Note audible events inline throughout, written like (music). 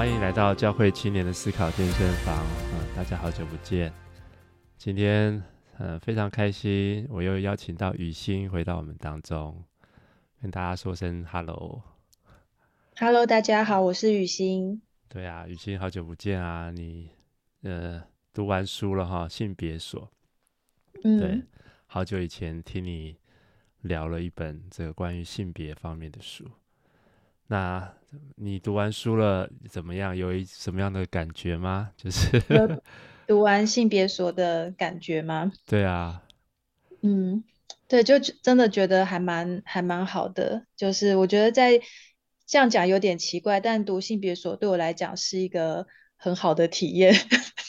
欢迎来到教会青年的思考健身房。嗯，大家好久不见。今天嗯非常开心，我又邀请到雨欣回到我们当中，跟大家说声 hello。Hello，大家好，我是雨欣。对啊，雨欣好久不见啊！你呃读完书了哈，性别所。嗯，对，好久以前听你聊了一本这个关于性别方面的书。那你读完书了怎么样？有一什么样的感觉吗？(laughs) 就是读完性别所的感觉吗？(laughs) 对啊，嗯，对，就真的觉得还蛮还蛮好的。就是我觉得在这样讲有点奇怪，但读性别所对我来讲是一个很好的体验，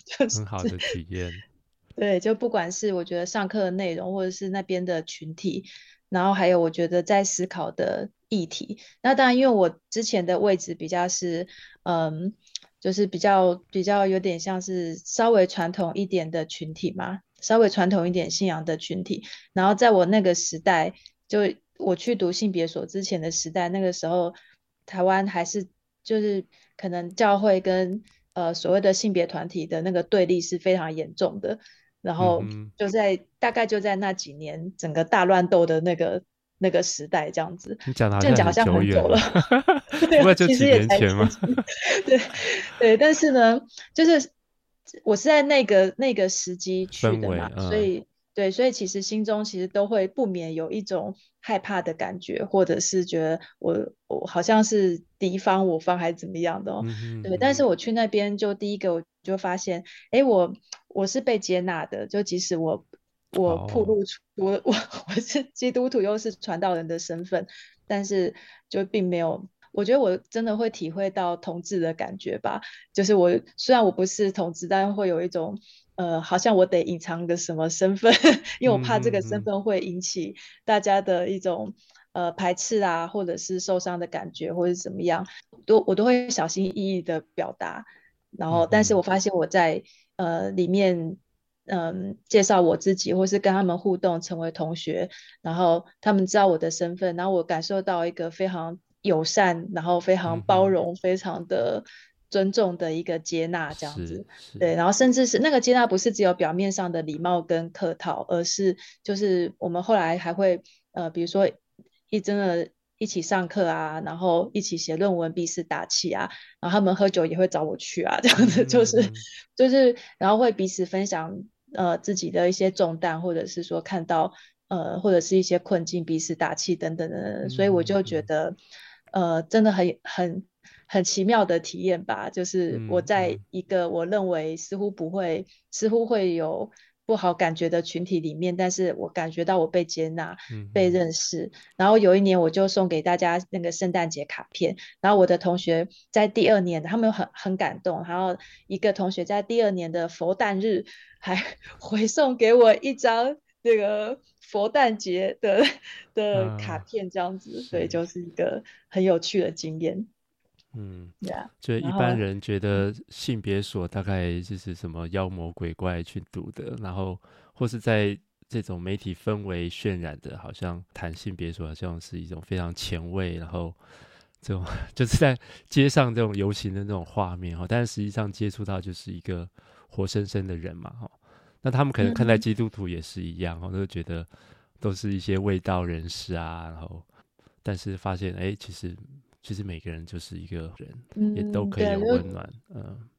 就是很好的体验。(laughs) 对，就不管是我觉得上课的内容，或者是那边的群体，然后还有我觉得在思考的议题。那当然，因为我之前的位置比较是，嗯，就是比较比较有点像是稍微传统一点的群体嘛，稍微传统一点信仰的群体。然后在我那个时代，就我去读性别所之前的时代，那个时候。台湾还是就是可能教会跟呃所谓的性别团体的那个对立是非常严重的，然后就在、嗯、大概就在那几年整个大乱斗的那个那个时代这样子，你讲的好像很久了，(laughs) 不过就几年前 (laughs) 嘛，对对，但是呢，就是我是在那个那个时机去的嘛，嗯、所以。对，所以其实心中其实都会不免有一种害怕的感觉，或者是觉得我我好像是敌方我方还是怎么样的哦。嗯嗯。对，但是我去那边就第一个我就发现，哎，我我是被接纳的，就即使我我暴露出我我我是基督徒又是传道人的身份，但是就并没有，我觉得我真的会体会到同志的感觉吧。就是我虽然我不是同志，但会有一种。呃，好像我得隐藏个什么身份，(laughs) 因为我怕这个身份会引起大家的一种呃排斥啊，或者是受伤的感觉，或者是怎么样，都我都会小心翼翼的表达。然后，但是我发现我在呃里面，嗯、呃，介绍我自己，或是跟他们互动，成为同学，然后他们知道我的身份，然后我感受到一个非常友善，然后非常包容，非常的。尊重的一个接纳，这样子，对，然后甚至是那个接纳，不是只有表面上的礼貌跟客套，而是就是我们后来还会呃，比如说一真的一起上课啊，然后一起写论文，彼此打气啊，然后他们喝酒也会找我去啊，这样子就是、嗯、(laughs) 就是，然后会彼此分享呃自己的一些重担，或者是说看到呃或者是一些困境，彼此打气等等等等，所以我就觉得、嗯、呃真的很很。很奇妙的体验吧，就是我在一个我认为似乎不会、嗯、似乎会有不好感觉的群体里面，但是我感觉到我被接纳、嗯、被认识。然后有一年我就送给大家那个圣诞节卡片，然后我的同学在第二年，他们很很感动。然后一个同学在第二年的佛诞日还 (laughs) 回送给我一张那个佛诞节的 (laughs) 的卡片，这样子，所以、嗯、就是一个很有趣的经验。嗯，就一般人觉得性别所大概就是什么妖魔鬼怪去读的，然后或是在这种媒体氛围渲染的，好像谈性别所好像是一种非常前卫，然后这种 (laughs) 就是在街上这种游行的那种画面哈，但是实际上接触到就是一个活生生的人嘛哈，那他们可能看待基督徒也是一样哈，都觉得都是一些未道人士啊，然后但是发现哎，其实。其实每个人就是一个人，嗯、也都可以有温暖。嗯，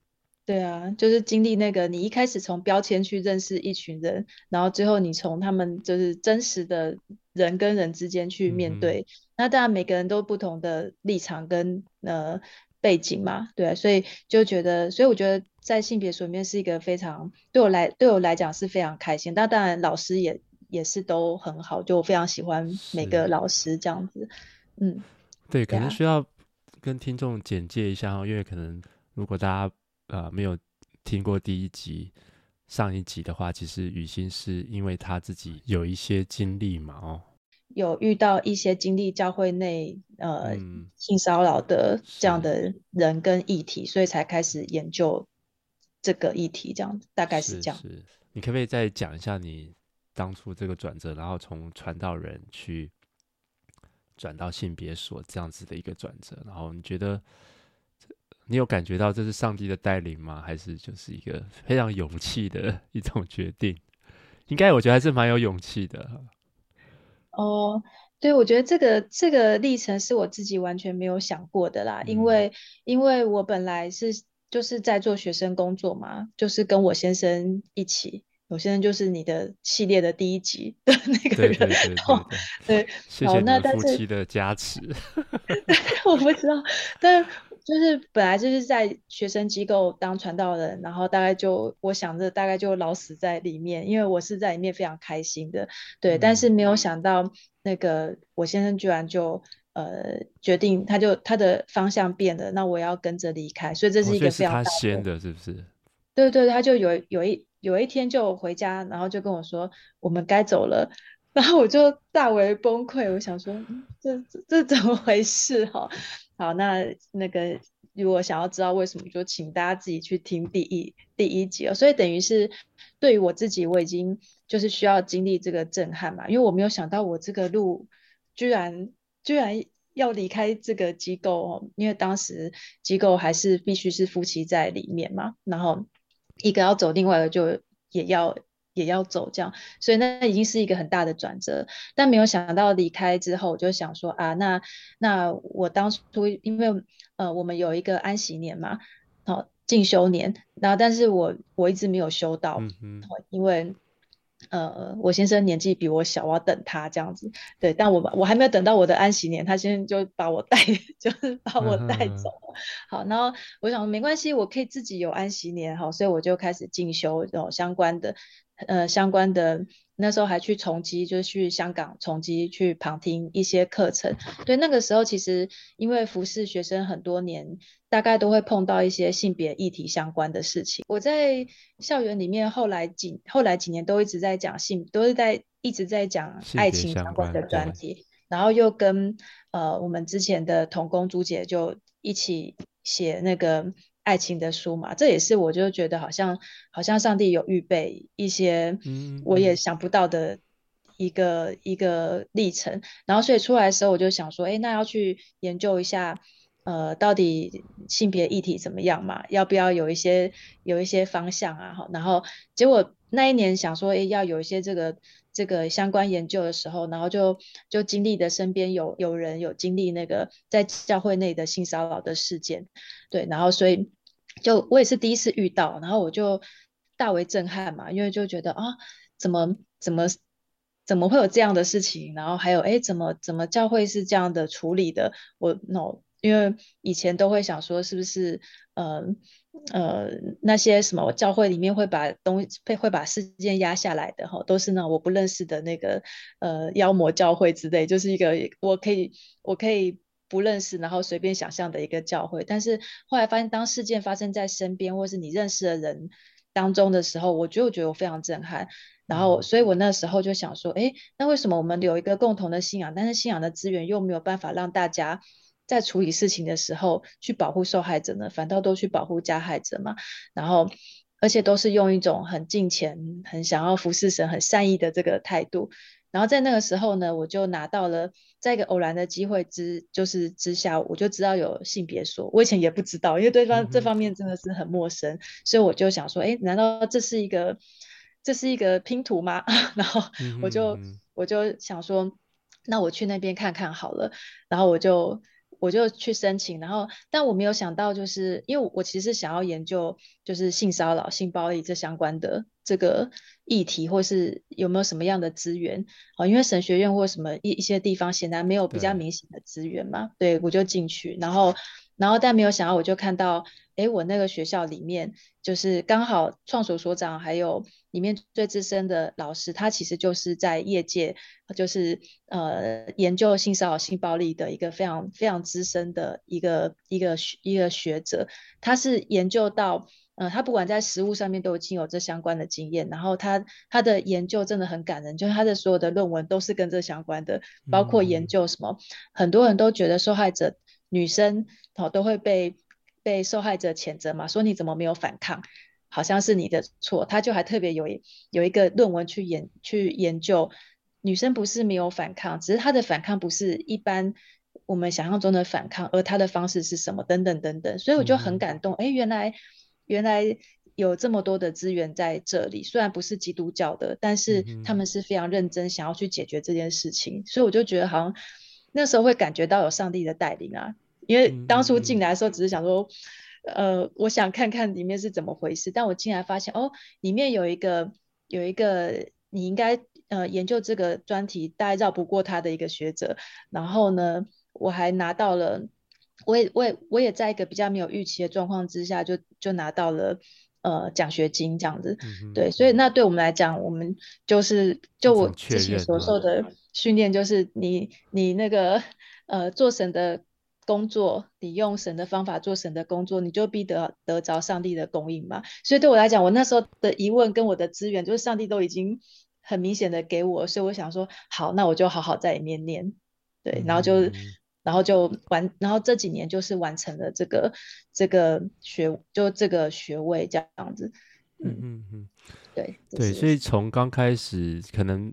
对啊，就是经历那个，你一开始从标签去认识一群人，然后最后你从他们就是真实的人跟人之间去面对。嗯、那当然每个人都不同的立场跟呃背景嘛，对、啊，所以就觉得，所以我觉得在性别所里面是一个非常对我来对我来讲是非常开心。那当然老师也也是都很好，就我非常喜欢每个老师这样子，嗯。对，可能需要跟听众简介一下哦，因为可能如果大家呃没有听过第一集、上一集的话，其实雨欣是因为他自己有一些经历嘛，哦，有遇到一些经历教会内呃、嗯、性骚扰的这样的人跟议题，所以才开始研究这个议题，这样子大概是这样。是，是，你可不可以再讲一下你当初这个转折，然后从传道人去？转到性别所这样子的一个转折，然后你觉得你有感觉到这是上帝的带领吗？还是就是一个非常勇气的 (laughs) 一种决定？应该我觉得还是蛮有勇气的。哦，对，我觉得这个这个历程是我自己完全没有想过的啦，嗯、因为因为我本来是就是在做学生工作嘛，就是跟我先生一起。我现在就是你的系列的第一集的那个人，对对对对，对，对，谢谢你们夫妻的加持。(laughs) 我不知道，但就是本来就是在学生机构当传道人，然后大概就我想着大概就老死在里面，因为我是在里面非常开心的，对，嗯、但是没有想到那个我先生居然就呃决定，他就他的方向变了，那我要跟着离开，所以这是一个非常大的、哦、他先的，是不是？对对，他就有有一。有一天就回家，然后就跟我说我们该走了，(laughs) 然后我就大为崩溃。我想说，这这怎么回事？哈，好，那那个如果想要知道为什么，就请大家自己去听第一第一集哦。所以等于是对于我自己，我已经就是需要经历这个震撼嘛，因为我没有想到我这个路居然居然要离开这个机构哦，因为当时机构还是必须是夫妻在里面嘛，然后。一个要走，另外一个就也要也要走，这样，所以那已经是一个很大的转折。但没有想到离开之后，我就想说啊，那那我当初因为呃，我们有一个安息年嘛，好进修年，然后但是我我一直没有修到，嗯、因为。呃，我先生年纪比我小，我要等他这样子。对，但我我还没有等到我的安息年，他先就把我带，(laughs) 就是把我带走。嗯、好，然后我想没关系，我可以自己有安息年，好，所以我就开始进修哦相关的，呃相关的。那时候还去重机，就是去香港重机去旁听一些课程。对，那个时候其实因为服侍学生很多年，大概都会碰到一些性别议题相关的事情。我在校园里面后来几后来几年都一直在讲性，都是在一直在讲爱情相关的专题，然后又跟呃我们之前的童工朱姐就一起写那个。爱情的书嘛，这也是我就觉得好像好像上帝有预备一些我也想不到的一个、一个历程，然后所以出来的时候我就想说，哎，那要去研究一下，呃，到底性别议题怎么样嘛？要不要有一些有一些方向啊？哈，然后结果那一年想说，哎，要有一些这个。这个相关研究的时候，然后就就经历的身边有有人有经历那个在教会内的性骚扰的事件，对，然后所以就我也是第一次遇到，然后我就大为震撼嘛，因为就觉得啊，怎么怎么怎么会有这样的事情？然后还有哎，怎么怎么教会是这样的处理的？我 no，因为以前都会想说是不是呃。呃，那些什么教会里面会把东会会把事件压下来的哈，都是那我不认识的那个呃妖魔教会之类，就是一个我可以我可以不认识，然后随便想象的一个教会。但是后来发现，当事件发生在身边或是你认识的人当中的时候，我就觉得我非常震撼。然后，所以我那时候就想说，诶，那为什么我们有一个共同的信仰，但是信仰的资源又没有办法让大家？在处理事情的时候，去保护受害者呢，反倒都去保护加害者嘛。然后，而且都是用一种很敬虔、很想要服侍神、很善意的这个态度。然后在那个时候呢，我就拿到了，在一个偶然的机会之，就是之下，我就知道有性别说。我以前也不知道，因为对方这方面真的是很陌生，嗯、所以我就想说，哎，难道这是一个，这是一个拼图吗？(laughs) 然后我就、嗯、我就想说，那我去那边看看好了。然后我就。我就去申请，然后，但我没有想到，就是因为我其实想要研究，就是性骚扰、性暴力这相关的这个议题，或是有没有什么样的资源啊？因为神学院或什么一一些地方显然没有比较明显的资源嘛，对，对我就进去，然后。然后，但没有想到，我就看到，哎，我那个学校里面，就是刚好创所所长，还有里面最资深的老师，他其实就是在业界，就是呃研究性骚扰、性暴力的一个非常非常资深的一个一个一个学者。他是研究到，呃，他不管在实物上面都已经有这相关的经验，然后他他的研究真的很感人，就是他的所有的论文都是跟这相关的，包括研究什么，嗯、很多人都觉得受害者。女生哦都会被被受害者谴责嘛，说你怎么没有反抗，好像是你的错。他就还特别有有一个论文去研去研究，女生不是没有反抗，只是她的反抗不是一般我们想象中的反抗，而她的方式是什么等等等等，所以我就很感动。哎、嗯，原来原来有这么多的资源在这里，虽然不是基督教的，但是他们是非常认真想要去解决这件事情，嗯、所以我就觉得好像那时候会感觉到有上帝的带领啊。因为当初进来的时候只是想说，呃，我想看看里面是怎么回事，但我进来发现哦，里面有一个有一个你应该。呃，研究这个专题大概绕不过他的一个学者，然后呢，我还拿到了，我也我也我也在一个比较没有预期的状况之下就，就就拿到了呃奖学金这样子，嗯、对，所以那对我们来讲，我们就是就我之前所受的训练，就是你你那个呃做神的工作，你用神的方法做神的工作，你就必得得着上帝的供应嘛。所以对我来讲，我那时候的疑问跟我的资源，就是上帝都已经。很明显的给我，所以我想说，好，那我就好好在里面念，对，然后就，嗯、然后就完，然后这几年就是完成了这个这个学，就这个学位这样子，嗯嗯嗯，对对，所以从刚开始可能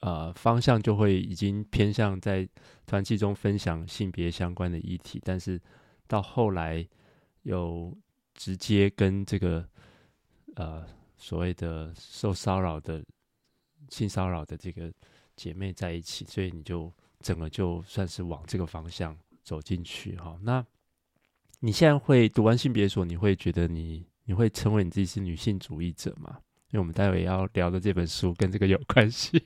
呃方向就会已经偏向在团契中分享性别相关的议题，但是到后来有直接跟这个呃所谓的受骚扰的。性骚扰的这个姐妹在一起，所以你就整个就算是往这个方向走进去哈。那你现在会读完性别所，你会觉得你你会称为你自己是女性主义者吗？因为我们待会要聊的这本书跟这个有关系。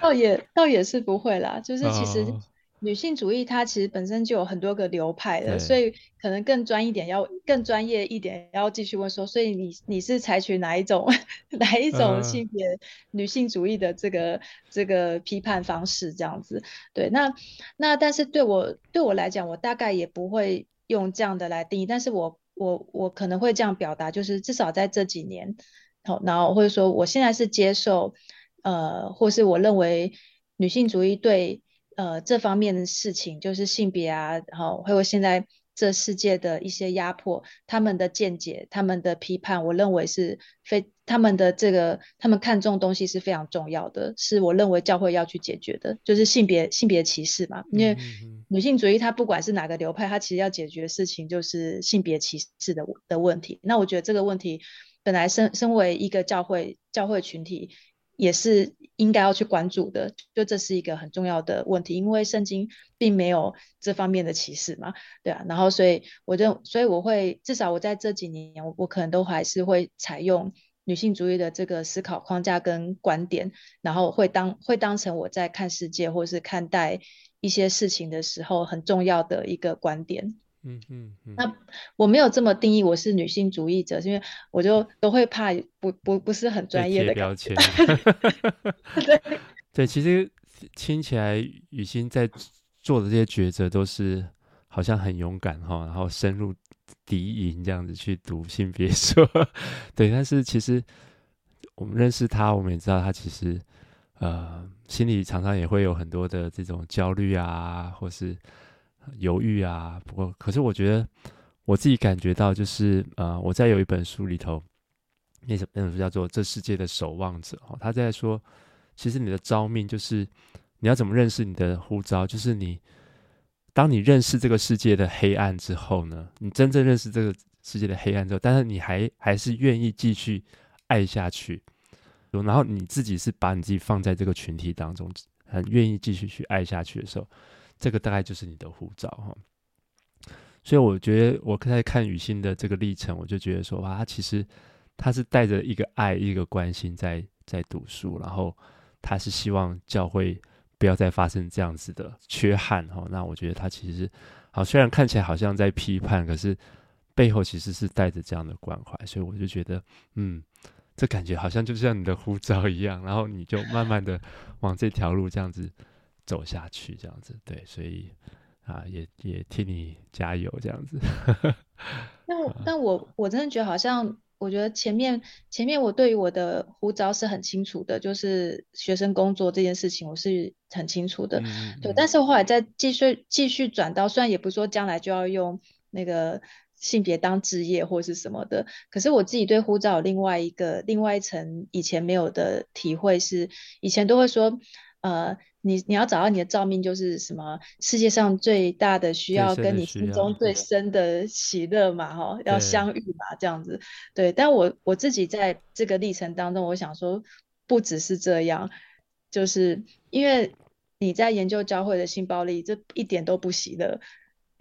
倒也倒也是不会啦，就是其实。哦女性主义它其实本身就有很多个流派的，所以可能更专一点要更专业一点要继续问说，所以你你是采取哪一种 (laughs) 哪一种性别女性主义的这个、呃、这个批判方式这样子？对，那那但是对我对我来讲，我大概也不会用这样的来定义，但是我我我可能会这样表达，就是至少在这几年，好，然后或者说我现在是接受，呃，或是我认为女性主义对。呃，这方面的事情就是性别啊，然后还有现在这世界的一些压迫，他们的见解、他们的批判，我认为是非他们的这个他们看重东西是非常重要的，是我认为教会要去解决的，就是性别性别歧视嘛。因为女性主义它不管是哪个流派，它其实要解决的事情就是性别歧视的的问题。那我觉得这个问题本来身身为一个教会教会群体。也是应该要去关注的，就这是一个很重要的问题，因为圣经并没有这方面的歧视嘛，对啊，然后所以我认所以我会至少我在这几年，我我可能都还是会采用女性主义的这个思考框架跟观点，然后会当会当成我在看世界或是看待一些事情的时候很重要的一个观点。嗯嗯嗯，那我没有这么定义我是女性主义者，是因为我就都会怕不不不是很专业的标签。(laughs) 对对，其实听起来雨欣在做的这些抉择都是好像很勇敢哈，然后深入敌营这样子去读性别说，(laughs) 对，但是其实我们认识他，我们也知道他其实呃心里常常也会有很多的这种焦虑啊，或是。犹豫啊，不过可是我觉得我自己感觉到就是呃，我在有一本书里头，那本那本书叫做《这世界的守望者》哦，他在说，其实你的召命就是你要怎么认识你的呼召，就是你当你认识这个世界的黑暗之后呢，你真正认识这个世界的黑暗之后，但是你还还是愿意继续爱下去，然后你自己是把你自己放在这个群体当中，很愿意继续去爱下去的时候。这个大概就是你的护照哈，所以我觉得我在看雨欣的这个历程，我就觉得说哇，他其实他是带着一个爱、一个关心在在读书，然后他是希望教会不要再发生这样子的缺憾哈。那我觉得他其实好，虽然看起来好像在批判，可是背后其实是带着这样的关怀，所以我就觉得嗯，这感觉好像就像你的护照一样，然后你就慢慢的往这条路这样子。走下去这样子，对，所以啊，也也替你加油这样子。(laughs) 那我，但我我真的觉得好像，我觉得前面前面我对于我的呼召是很清楚的，就是学生工作这件事情我是很清楚的，嗯、对。但是我后来再继续继续转到，虽然也不是说将来就要用那个性别当职业或是什么的，可是我自己对呼召有另外一个另外一层以前没有的体会是，以前都会说。呃，你你要找到你的照命，就是什么世界上最大的需要，跟你心中最深的喜乐嘛，哈，要相遇嘛，这样子。对，但我我自己在这个历程当中，我想说，不只是这样，就是因为你在研究教会的性暴力，这一点都不喜乐，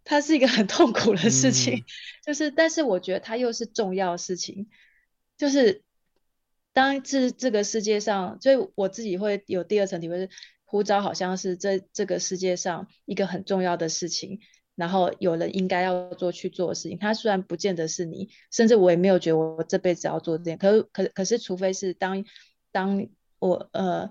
它是一个很痛苦的事情，嗯、就是，但是我觉得它又是重要的事情，就是。当这这个世界上，所以我自己会有第二层体会是，呼召好像是这这个世界上一个很重要的事情，然后有人应该要做去做的事情。他虽然不见得是你，甚至我也没有觉得我这辈子要做这件，可可可是，除非是当当我呃，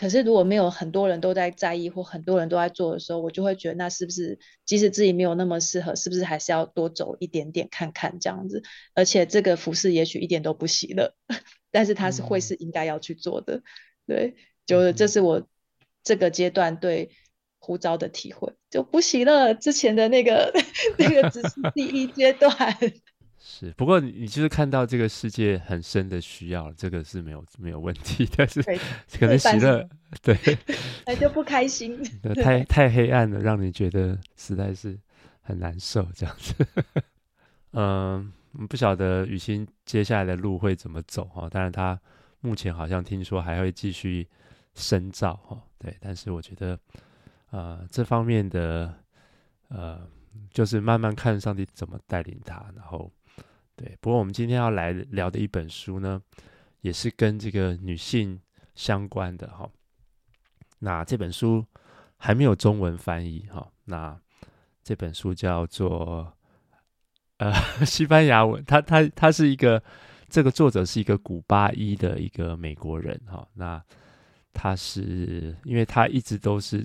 可是如果没有很多人都在在意或很多人都在做的时候，我就会觉得那是不是即使自己没有那么适合，是不是还是要多走一点点看看这样子？而且这个服饰也许一点都不喜乐。(laughs) 但是它是会是应该要去做的，嗯、对，就是这是我这个阶段对呼召的体会，就不行了。之前的那个 (laughs) 那个只是第一阶段，是。不过你就是看到这个世界很深的需要，这个是没有没有问题。(laughs) 但是可能喜乐，对，那就不开心，太太黑暗了，让你觉得实在是很难受，这样子。(laughs) 嗯。不晓得雨欣接下来的路会怎么走哈，当然他目前好像听说还会继续深造哈，对，但是我觉得呃这方面的呃就是慢慢看上帝怎么带领他，然后对，不过我们今天要来聊的一本书呢，也是跟这个女性相关的哈，那这本书还没有中文翻译哈，那这本书叫做。呃，(laughs) 西班牙文，他他他是一个，这个作者是一个古巴裔的一个美国人哈、哦。那他是因为他一直都是，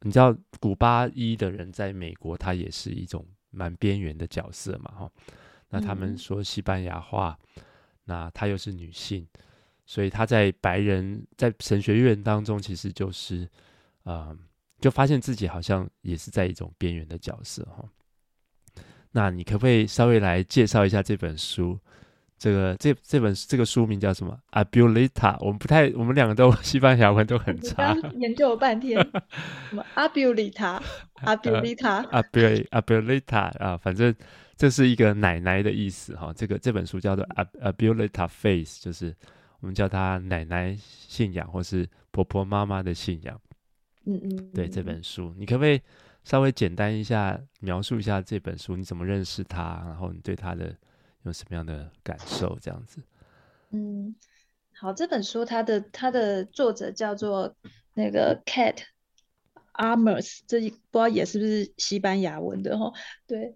你知道，古巴裔的人在美国，他也是一种蛮边缘的角色嘛哈、那他们说西班牙话，嗯、那她又是女性，所以她在白人在神学院当中，其实就是，呃，就发现自己好像也是在一种边缘的角色哈。哦那你可不可以稍微来介绍一下这本书？这个这这本这个书名叫什么？Abuelita。我们不太，我们两个都 (laughs) 西班牙文都很差。研究了半天，什么 Abuelita？Abuelita？Abuel (laughs) Abuelita 啊，反正这是一个奶奶的意思哈。这个这本书叫做 Abuelita Faith，就是我们叫它奶奶信仰，或是婆婆妈妈的信仰。嗯嗯，对这本书，你可不可以？稍微简单一下描述一下这本书，你怎么认识它？然后你对它的有什么样的感受？这样子。嗯，好，这本书它的它的作者叫做那个 Cat Armas，这不知道也是不是西班牙文的哈？对，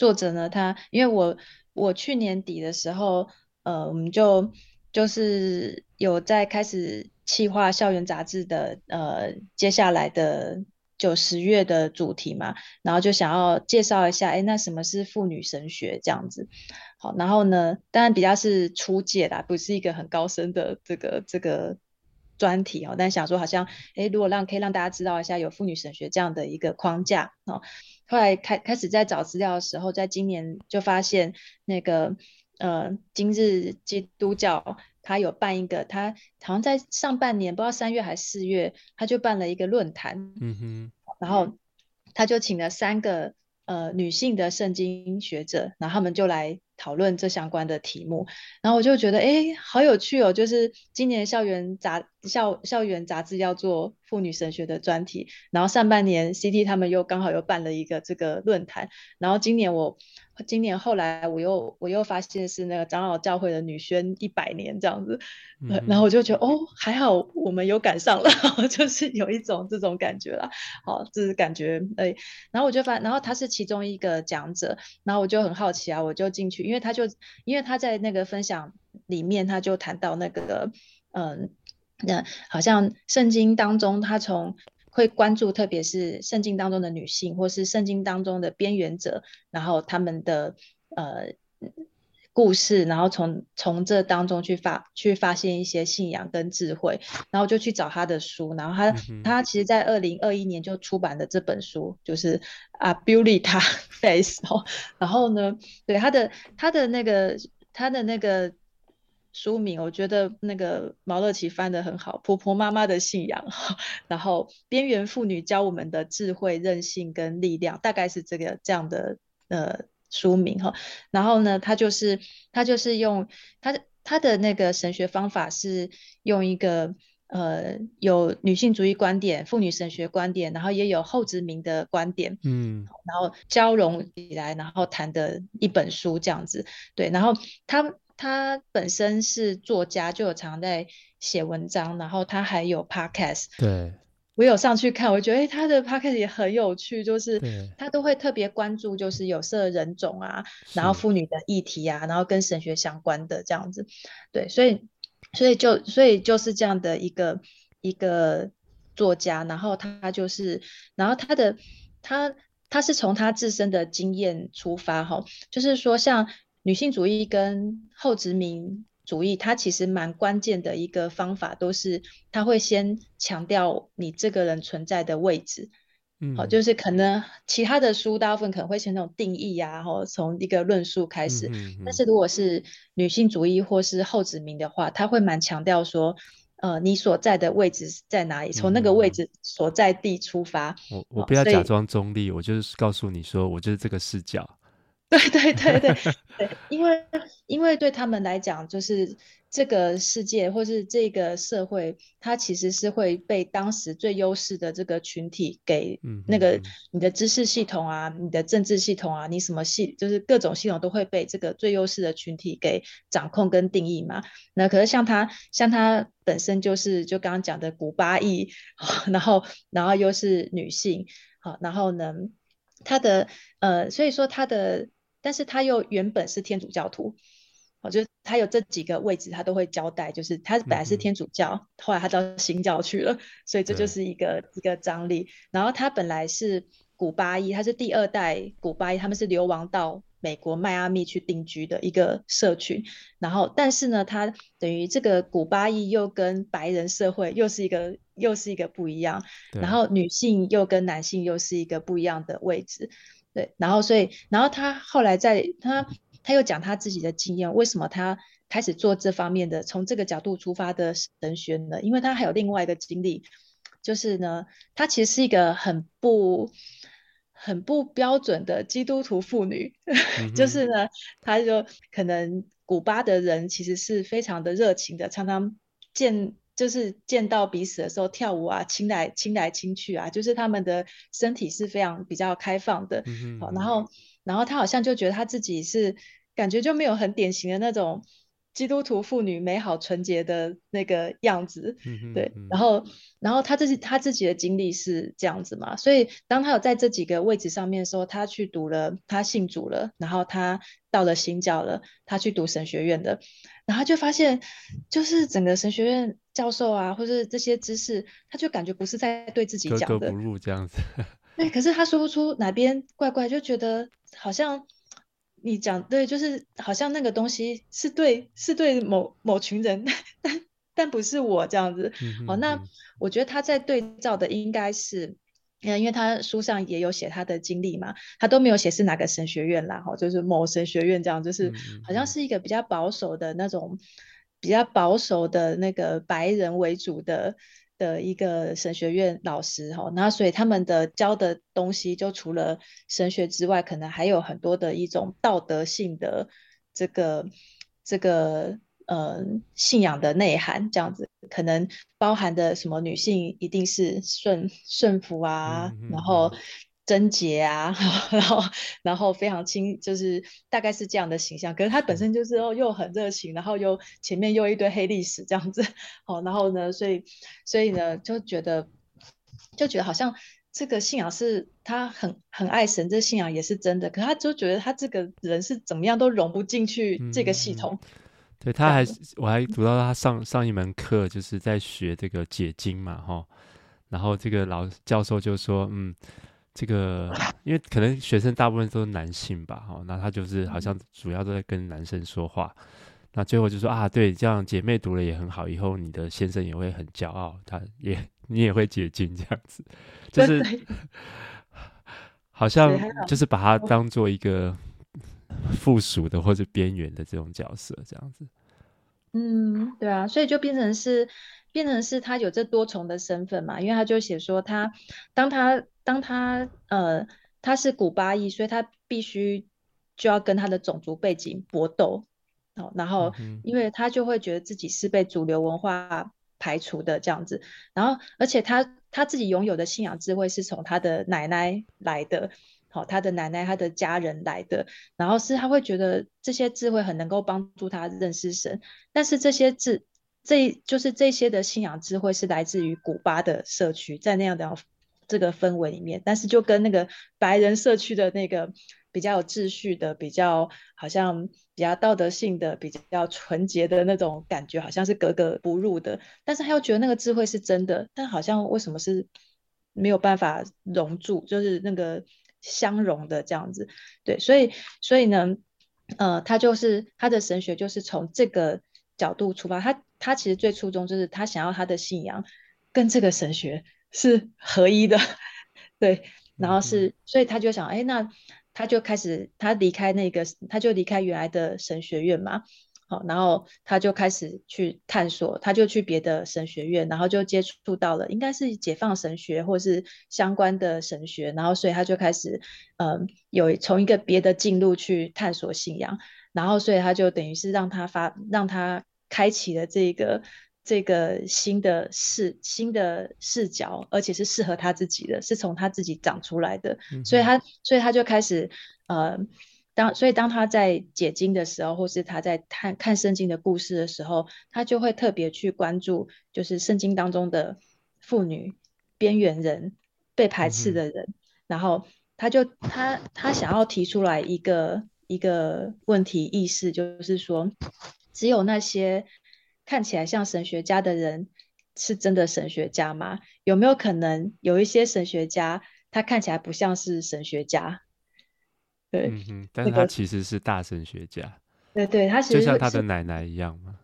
作者呢，他因为我我去年底的时候，呃，我们就就是有在开始企划校园杂志的呃接下来的。九十月的主题嘛，然后就想要介绍一下，哎，那什么是妇女神学这样子？好，然后呢，当然比较是初阶啦，不是一个很高深的这个这个专题哦。但想说好像，哎，如果让可以让大家知道一下有妇女神学这样的一个框架哦。后来开开始在找资料的时候，在今年就发现那个呃，今日基督教。他有办一个，他好像在上半年，不知道三月还是四月，他就办了一个论坛。嗯哼，然后他就请了三个呃女性的圣经学者，然后他们就来讨论这相关的题目。然后我就觉得，哎，好有趣哦！就是今年校园杂校校园杂志要做妇女神学的专题，然后上半年 CT 他们又刚好又办了一个这个论坛，然后今年我。今年后来，我又我又发现是那个长老教会的女宣一百年这样子，嗯、然后我就觉得哦，还好我们有赶上了，(laughs) 就是有一种这种感觉啦。好，就是感觉哎，然后我就发，然后他是其中一个讲者，然后我就很好奇啊，我就进去，因为他就因为他在那个分享里面，他就谈到那个嗯，那好像圣经当中他从。会关注，特别是圣经当中的女性，或是圣经当中的边缘者，然后他们的呃故事，然后从从这当中去发去发现一些信仰跟智慧，然后就去找他的书，然后他、嗯、他其实在二零二一年就出版的这本书，就是啊 Faith (laughs) 哦，然后呢，对他的他的那个他的那个书名，我觉得那个毛乐琪翻得很好，《婆婆妈妈的信仰》，(laughs) 然后边缘妇女教我们的智慧、韧性跟力量，大概是这个这样的呃书名哈。然后呢，他就是他就是用他他的那个神学方法是用一个。呃，有女性主义观点、妇女神学观点，然后也有后殖民的观点，嗯，然后交融起来，然后谈的一本书这样子。对，然后他他本身是作家，就有常在写文章，然后他还有 podcast。对，我有上去看，我觉得诶他的 podcast 也很有趣，就是他都会特别关注，就是有色人种啊，然后妇女的议题啊，然后跟神学相关的这样子。对，所以。所以就所以就是这样的一个一个作家，然后他就是，然后他的他他是从他自身的经验出发哈，就是说像女性主义跟后殖民主义，它其实蛮关键的一个方法，都是它会先强调你这个人存在的位置。嗯，好，就是可能其他的书大部分可能会先那种定义呀、啊，或从一个论述开始。嗯嗯嗯、但是如果是女性主义或是后殖民的话，它会蛮强调说，呃，你所在的位置在哪里？从那个位置所在地出发。我我不要假装中立，我就是告诉你说，我就是这个视角。(laughs) 对对对对 (laughs) 对，因为因为对他们来讲，就是。这个世界或是这个社会，它其实是会被当时最优势的这个群体给那个你的知识系统啊，你的政治系统啊，你什么系就是各种系统都会被这个最优势的群体给掌控跟定义嘛。那可是像他，像他本身就是就刚刚讲的古巴裔，(laughs) 然后然后又是女性，好，然后呢，他的呃，所以说他的，但是他又原本是天主教徒。哦，就他有这几个位置，他都会交代。就是他本来是天主教，嗯、后来他到新教去了，所以这就是一个一个张力。然后他本来是古巴裔，他是第二代古巴裔，他们是流亡到美国迈阿密去定居的一个社群。然后，但是呢，他等于这个古巴裔又跟白人社会又是一个又是一个不一样。然后女性又跟男性又是一个不一样的位置。对，然后所以，然后他后来在他。他又讲他自己的经验，为什么他开始做这方面的，从这个角度出发的神学呢？因为他还有另外一个经历，就是呢，他其实是一个很不很不标准的基督徒妇女，嗯、(laughs) 就是呢，他就可能古巴的人其实是非常的热情的，常常见就是见到彼此的时候跳舞啊，亲来亲来亲去啊，就是他们的身体是非常比较开放的，嗯、然后。然后他好像就觉得他自己是感觉就没有很典型的那种基督徒妇女美好纯洁的那个样子，嗯、对。然后，然后他自己他自己的经历是这样子嘛，所以当他有在这几个位置上面的时候，他去读了，他信主了，然后他到了新教了，他去读神学院的，然后就发现，就是整个神学院教授啊，或是这些知识，他就感觉不是在对自己讲的，格格不入这样子。(laughs) 对，可是他说不出哪边怪怪，就觉得好像你讲对，就是好像那个东西是对，是对某某群人，(laughs) 但但不是我这样子。嗯、哦，那我觉得他在对照的应该是，嗯，因为他书上也有写他的经历嘛，他都没有写是哪个神学院啦，哈，就是某神学院这样，就是好像是一个比较保守的那种，比较保守的那个白人为主的。的一个神学院老师哈，那所以他们的教的东西就除了神学之外，可能还有很多的一种道德性的这个这个呃信仰的内涵，这样子可能包含的什么女性一定是顺顺服啊，嗯嗯嗯然后。贞洁啊，(laughs) 然后然后非常亲，就是大概是这样的形象。可是他本身就是哦，又很热情，然后又前面又一堆黑历史这样子，哦，然后呢，所以所以呢，就觉得就觉得好像这个信仰是他很很爱神，这信仰也是真的。可他就觉得他这个人是怎么样都融不进去这个系统。嗯、对，他还我还读到他上上一门课，就是在学这个解经嘛，哈。然后这个老教授就说，嗯。这个，因为可能学生大部分都是男性吧，哦，那他就是好像主要都在跟男生说话，那最后就说啊，对，这样姐妹读了也很好，以后你的先生也会很骄傲，他也你也会解禁这样子，就是 (laughs) 好像就是把他当做一个附属的或者边缘的这种角色这样子。嗯，对啊，所以就变成是变成是他有这多重的身份嘛，因为他就写说他当他当他呃他是古巴裔，所以他必须就要跟他的种族背景搏斗，哦，然后因为他就会觉得自己是被主流文化排除的这样子，然后而且他他自己拥有的信仰智慧是从他的奶奶来的。好，他的奶奶、他的家人来的，然后是他会觉得这些智慧很能够帮助他认识神，但是这些智，这就是这些的信仰智慧是来自于古巴的社区，在那样的这个氛围里面，但是就跟那个白人社区的那个比较有秩序的、比较好像比较道德性的、比较纯洁的那种感觉，好像是格格不入的。但是他又觉得那个智慧是真的，但好像为什么是没有办法融入，就是那个。相融的这样子，对，所以所以呢，呃，他就是他的神学就是从这个角度出发，他他其实最初衷就是他想要他的信仰跟这个神学是合一的，(laughs) 对，然后是，所以他就想，哎，那他就开始他离开那个，他就离开原来的神学院嘛。好，然后他就开始去探索，他就去别的神学院，然后就接触到了，应该是解放神学或是相关的神学，然后所以他就开始，嗯，有从一个别的进路去探索信仰，然后所以他就等于是让他发，让他开启了这个这个新的视新的视角，而且是适合他自己的，是从他自己长出来的，嗯、所以他所以他就开始，呃。当所以当他在解经的时候，或是他在看看圣经的故事的时候，他就会特别去关注，就是圣经当中的妇女、边缘人、被排斥的人。嗯、然后他就他他想要提出来一个一个问题意识，就是说，只有那些看起来像神学家的人是真的神学家吗？有没有可能有一些神学家他看起来不像是神学家？对，嗯哼，但是他其实是大神学家，对对，他其实就像他的奶奶一样嘛。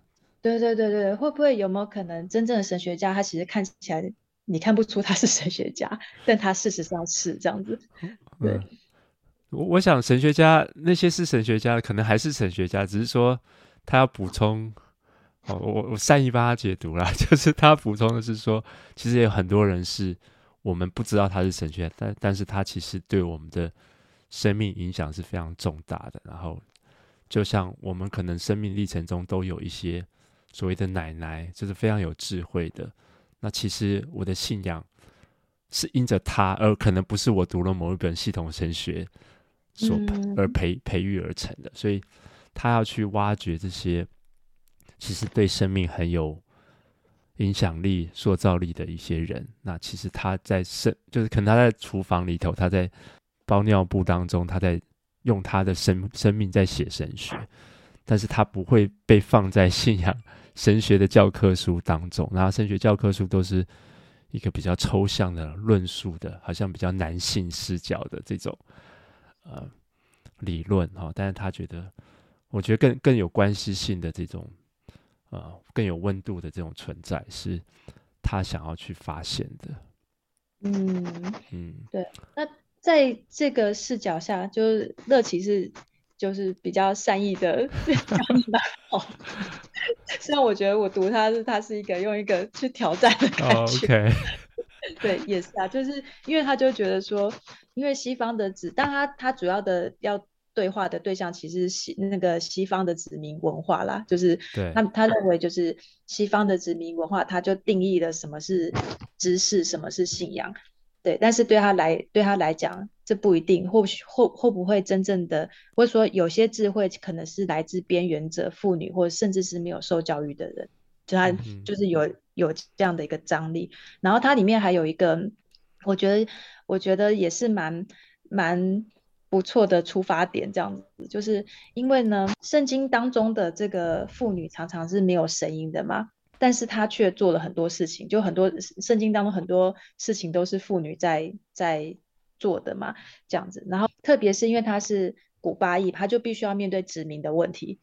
对对对对，会不会有没有可能真正的神学家，他其实看起来你看不出他是神学家，但他事实上是这样子。对，嗯、我我想神学家那些是神学家，可能还是神学家，只是说他要补充。哦，我我善意帮他解读啦，(laughs) 就是他补充的是说，其实有很多人是我们不知道他是神学家，但但是他其实对我们的。生命影响是非常重大的，然后就像我们可能生命历程中都有一些所谓的奶奶，就是非常有智慧的。那其实我的信仰是因着他，而可能不是我读了某一本系统神学所而培培育而成的。所以他要去挖掘这些其实对生命很有影响力、塑造力的一些人。那其实他在生，就是可能他在厨房里头，他在。包尿布当中，他在用他的生生命在写神学，但是他不会被放在信仰神学的教科书当中。然后神学教科书都是一个比较抽象的论述的，好像比较男性视角的这种呃理论哈。但是他觉得，我觉得更更有关系性的这种呃更有温度的这种存在，是他想要去发现的。嗯嗯，对，那。在这个视角下，就是乐奇是就是比较善意的讲 (laughs) 的好。(laughs) 虽然我觉得我读他是他是一个用一个去挑战的感觉。Oh. (laughs) 对，也是啊，就是因为他就觉得说，因为西方的子，但他他主要的要对话的对象其实是那个西方的殖民文化啦，就是他他认为就是西方的殖民文化，他就定义了什么是知识，什么是信仰。对，但是对他来对他来讲，这不一定，或许会会不会真正的，或者说有些智慧可能是来自边缘者、妇女，或甚至是没有受教育的人，就他就是有有这样的一个张力。然后它里面还有一个，我觉得我觉得也是蛮蛮不错的出发点，这样子，就是因为呢，圣经当中的这个妇女常常是没有声音的嘛。但是他却做了很多事情，就很多圣经当中很多事情都是妇女在在做的嘛，这样子。然后特别是因为他是古巴裔，他就必须要面对殖民的问题，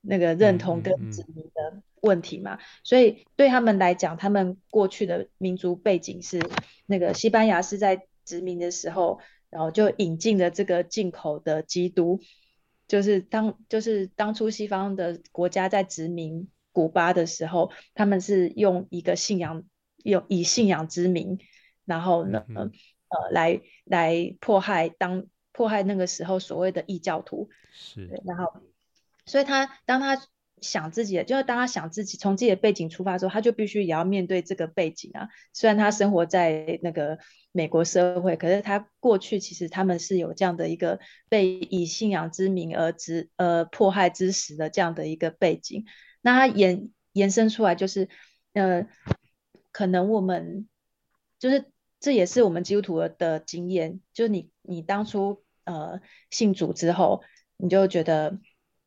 那个认同跟殖民的问题嘛。嗯嗯嗯。所以对他们来讲，他们过去的民族背景是那个西班牙是在殖民的时候，然后就引进了这个进口的基督，就是当就是当初西方的国家在殖民。古巴的时候，他们是用一个信仰，用以信仰之名，然后呢，嗯、呃，来来迫害当迫害那个时候所谓的异教徒，是，然后，所以他当他。想自己的，就是当他想自己从自己的背景出发之后，他就必须也要面对这个背景啊。虽然他生活在那个美国社会，可是他过去其实他们是有这样的一个被以信仰之名而之呃迫害之时的这样的一个背景。那它延延伸出来就是，呃，可能我们就是这也是我们基督徒的经验，就是你你当初呃信主之后，你就觉得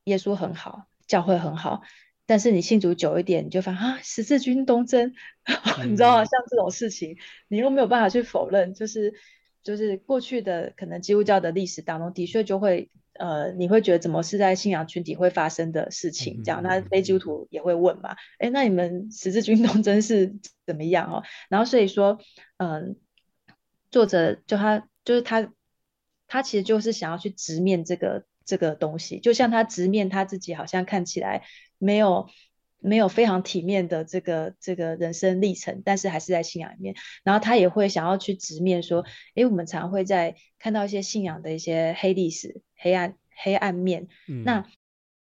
耶稣很好。教会很好，但是你信主久一点，你就发现啊，十字军东征，(laughs) 你知道吗？像这种事情，你又没有办法去否认，就是就是过去的可能基督教的历史当中的确就会呃，你会觉得怎么是在信仰群体会发生的事情？这样，那非基督徒也会问嘛？哎，那你们十字军 (laughs) 东征是怎么样哦？然后所以说，嗯、呃，作者就他就是他，他其实就是想要去直面这个。这个东西，就像他直面他自己，好像看起来没有没有非常体面的这个这个人生历程，但是还是在信仰里面。然后他也会想要去直面说，诶，我们常会在看到一些信仰的一些黑历史、黑暗黑暗面。嗯、那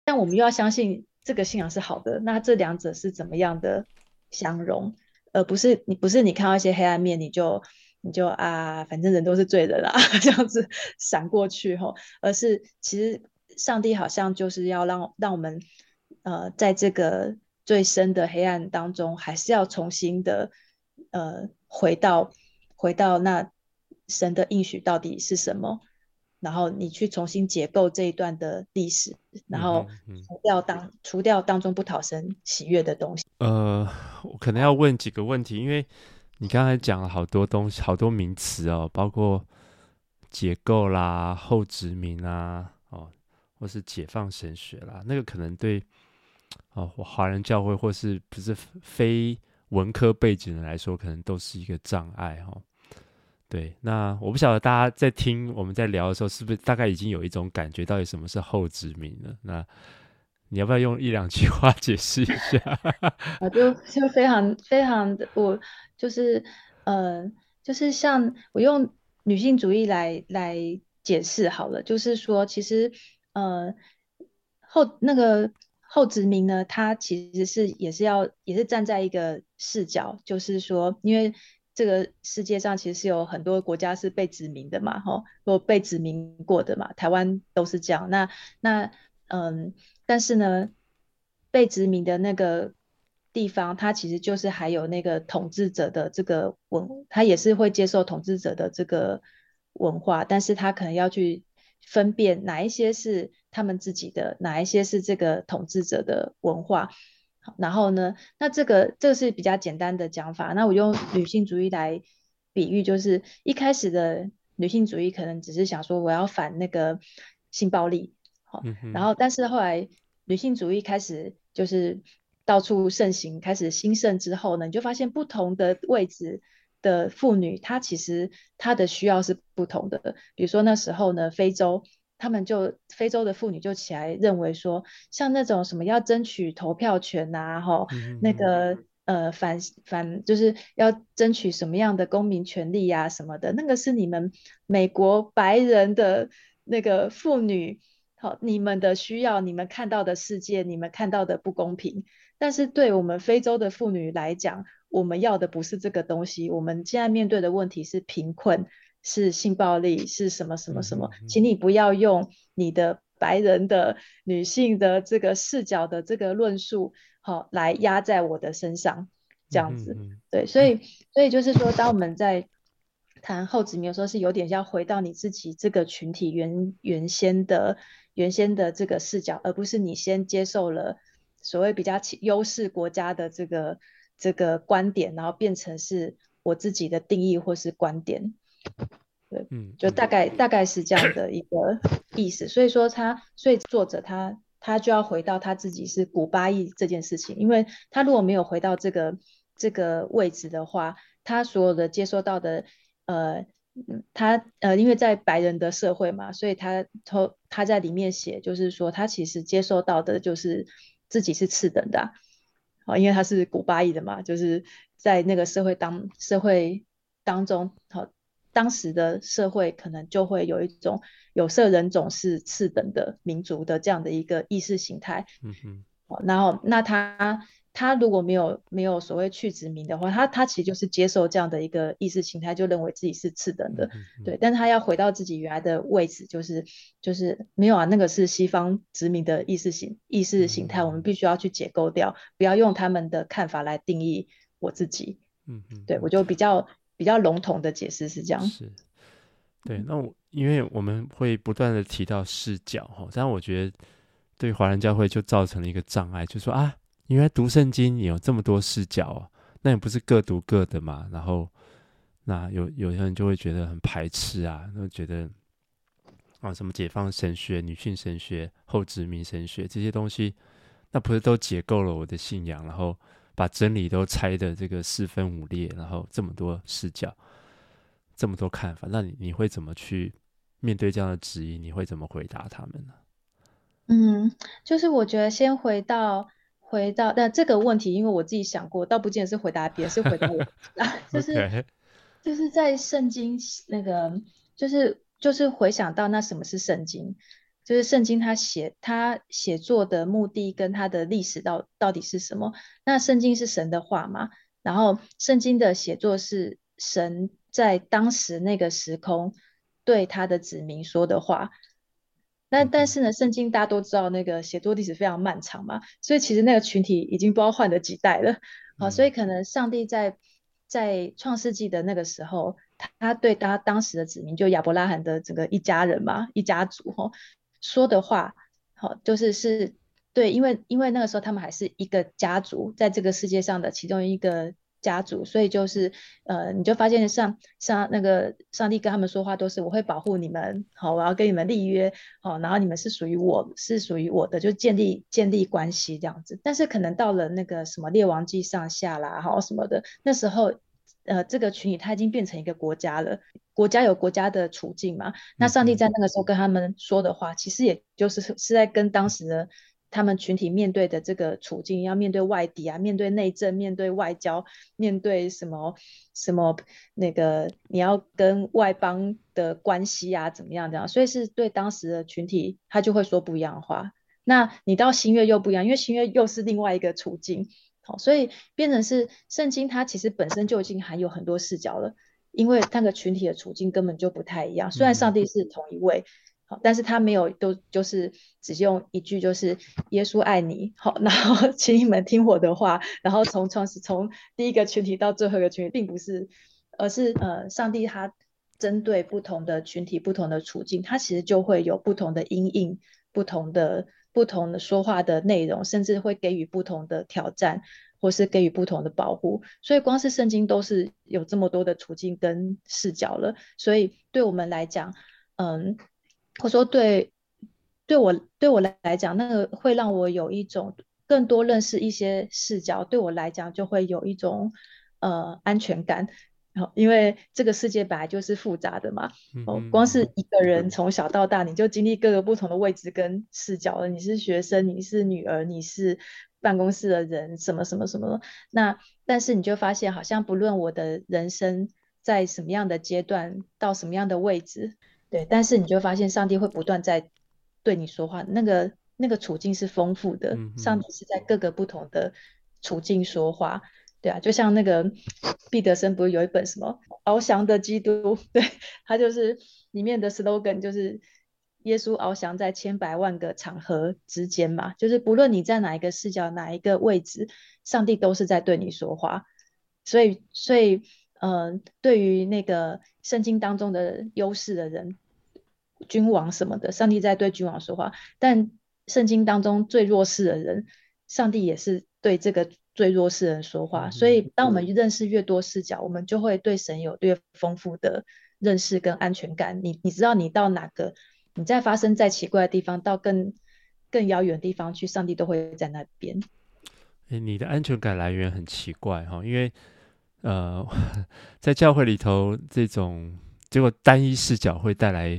但我们又要相信这个信仰是好的，那这两者是怎么样的相融？而不是你不是你看到一些黑暗面，你就。你就啊，反正人都是罪人啦，(laughs) 这样子闪过去吼，而是其实上帝好像就是要让让我们呃，在这个最深的黑暗当中，还是要重新的呃回到回到那神的应许到底是什么，然后你去重新解构这一段的历史，然后除掉当、嗯嗯、除掉当中不讨神喜悦的东西。呃，我可能要问几个问题，因为。你刚才讲了好多东西，好多名词哦，包括解构啦、后殖民啊，哦，或是解放神学啦，那个可能对哦华人教会或是不是非文科背景的来说，可能都是一个障碍哦。对，那我不晓得大家在听我们在聊的时候，是不是大概已经有一种感觉，到底什么是后殖民了？那你要不要用一两句话解释一下？(laughs) 啊，就就非常非常的我。就是，呃，就是像我用女性主义来来解释好了，就是说，其实，呃，后那个后殖民呢，它其实是也是要也是站在一个视角，就是说，因为这个世界上其实是有很多国家是被殖民的嘛，吼，或被殖民过的嘛，台湾都是这样。那那嗯、但是呢，被殖民的那个。地方，它其实就是还有那个统治者的这个文，它也是会接受统治者的这个文化，但是他可能要去分辨哪一些是他们自己的，哪一些是这个统治者的文化。然后呢，那这个这个是比较简单的讲法。那我用女性主义来比喻，就是一开始的女性主义可能只是想说我要反那个性暴力，好，然后但是后来女性主义开始就是。到处盛行，开始兴盛之后呢，你就发现不同的位置的妇女，她其实她的需要是不同的。比如说那时候呢，非洲他们就非洲的妇女就起来认为说，像那种什么要争取投票权啊，哈、嗯，那个呃反反就是要争取什么样的公民权利啊什么的，那个是你们美国白人的那个妇女，好，你们的需要，你们看到的世界，你们看到的不公平。但是对我们非洲的妇女来讲，我们要的不是这个东西。我们现在面对的问题是贫困，是性暴力，是什么什么什么？请你不要用你的白人的女性的这个视角的这个论述，好来压在我的身上，这样子。对，所以所以就是说，当我们在谈后殖民的时候，是有点要回到你自己这个群体原原先的原先的这个视角，而不是你先接受了。所谓比较优势国家的这个这个观点，然后变成是我自己的定义或是观点，对，嗯，就大概大概是这样的一个意思。所以说他，所以作者他他就要回到他自己是古巴裔这件事情，因为他如果没有回到这个这个位置的话，他所有的接收到的，呃，他呃，因为在白人的社会嘛，所以他他他在里面写，就是说他其实接收到的就是。自己是次等的，啊，因为他是古巴裔的嘛，就是在那个社会当社会当中，好，当时的社会可能就会有一种有色人种是次等的民族的这样的一个意识形态。嗯哼，然后那他。他如果没有没有所谓去殖民的话，他他其实就是接受这样的一个意识形态，就认为自己是次等的，嗯嗯、对。但是他要回到自己原来的位置，就是就是没有啊，那个是西方殖民的意识形意识形态，嗯、我们必须要去解构掉，不要用他们的看法来定义我自己。嗯嗯，对我就比较比较笼统的解释是这样。是，对。那我因为我们会不断的提到视角哈，但我觉得对华人教会就造成了一个障碍，就说啊。因为读圣经有这么多视角啊，那也不是各读各的嘛。然后，那有有些人就会觉得很排斥啊，就觉得啊，什么解放神学、女性神学、后殖民神学这些东西，那不是都解构了我的信仰，然后把真理都拆的这个四分五裂，然后这么多视角，这么多看法，那你你会怎么去面对这样的质疑？你会怎么回答他们呢？嗯，就是我觉得先回到。回到那这个问题，因为我自己想过，倒不见得是回答别人，是回答我啊，(laughs) 就是 Okay. 就是在圣经那个，就是就是回想到那什么是圣经，就是圣经他写他写作的目的跟他的历史到到底是什么？那圣经是神的话嘛，然后圣经的写作是神在当时那个时空对他的子民说的话。那但是呢，圣经大家都知道，那个写作历史非常漫长嘛，所以其实那个群体已经不知道换了几代了，好、嗯，所以可能上帝在在创世纪的那个时候，他对他当时的子民，就亚伯拉罕的整个一家人嘛，一家族哈，说的话，好，就是是对，因为因为那个时候他们还是一个家族，在这个世界上的其中一个。家族，所以就是，呃，你就发现上上那个上帝跟他们说话都是我会保护你们，好，我要跟你们立约，好，然后你们是属于我，是属于我的，就建立建立关系这样子。但是可能到了那个什么列王记上下啦，好什么的，那时候，呃，这个群体它已经变成一个国家了，国家有国家的处境嘛。那上帝在那个时候跟他们说的话，其实也就是是在跟当时的。他们群体面对的这个处境，要面对外敌啊，面对内政，面对外交，面对什么什么那个，你要跟外邦的关系啊，怎么样？这样，所以是对当时的群体，他就会说不一样的话。那你到新月又不一样，因为新月又是另外一个处境，好，所以变成是圣经，它其实本身就已经含有很多视角了，因为那个群体的处境根本就不太一样。虽然上帝是同一位。好但是他没有都就是只用一句就是耶稣爱你，好，(laughs) 然后请你们听我的话，然后从创始从第一个群体到最后一个群体，并不是，而是呃，上帝他针对不同的群体、不同的处境，他其实就会有不同的阴影、不同的不同的说话的内容，甚至会给予不同的挑战，或是给予不同的保护。所以光是圣经都是有这么多的处境跟视角了，所以对我们来讲，嗯。我说对，对我对我来讲，那个会让我有一种更多认识一些视角。对我来讲，就会有一种呃安全感。因为这个世界本来就是复杂的嘛。哦，光是一个人从小到大，你就经历各个不同的位置跟视角了。你是学生，你是女儿，你是办公室的人，什么什么什么。那但是你就发现，好像不论我的人生在什么样的阶段，到什么样的位置。对，但是你就发现，上帝会不断在对你说话。那个那个处境是丰富的，上帝是在各个不同的处境说话。对啊，就像那个毕德生不是有一本什么《翱翔的基督》？对，他就是里面的 slogan 就是耶稣翱翔在千百万个场合之间嘛，就是不论你在哪一个视角、哪一个位置，上帝都是在对你说话。所以，所以。嗯、呃，对于那个圣经当中的优势的人，君王什么的，上帝在对君王说话；但圣经当中最弱势的人，上帝也是对这个最弱势人说话。所以，当我们认识越多视角，我们就会对神有越丰富的认识跟安全感。你你知道，你到哪个，你在发生在奇怪的地方，到更更遥远的地方去，上帝都会在那边。诶，你的安全感来源很奇怪哈，因为。呃，(laughs) 在教会里头，这种结果单一视角会带来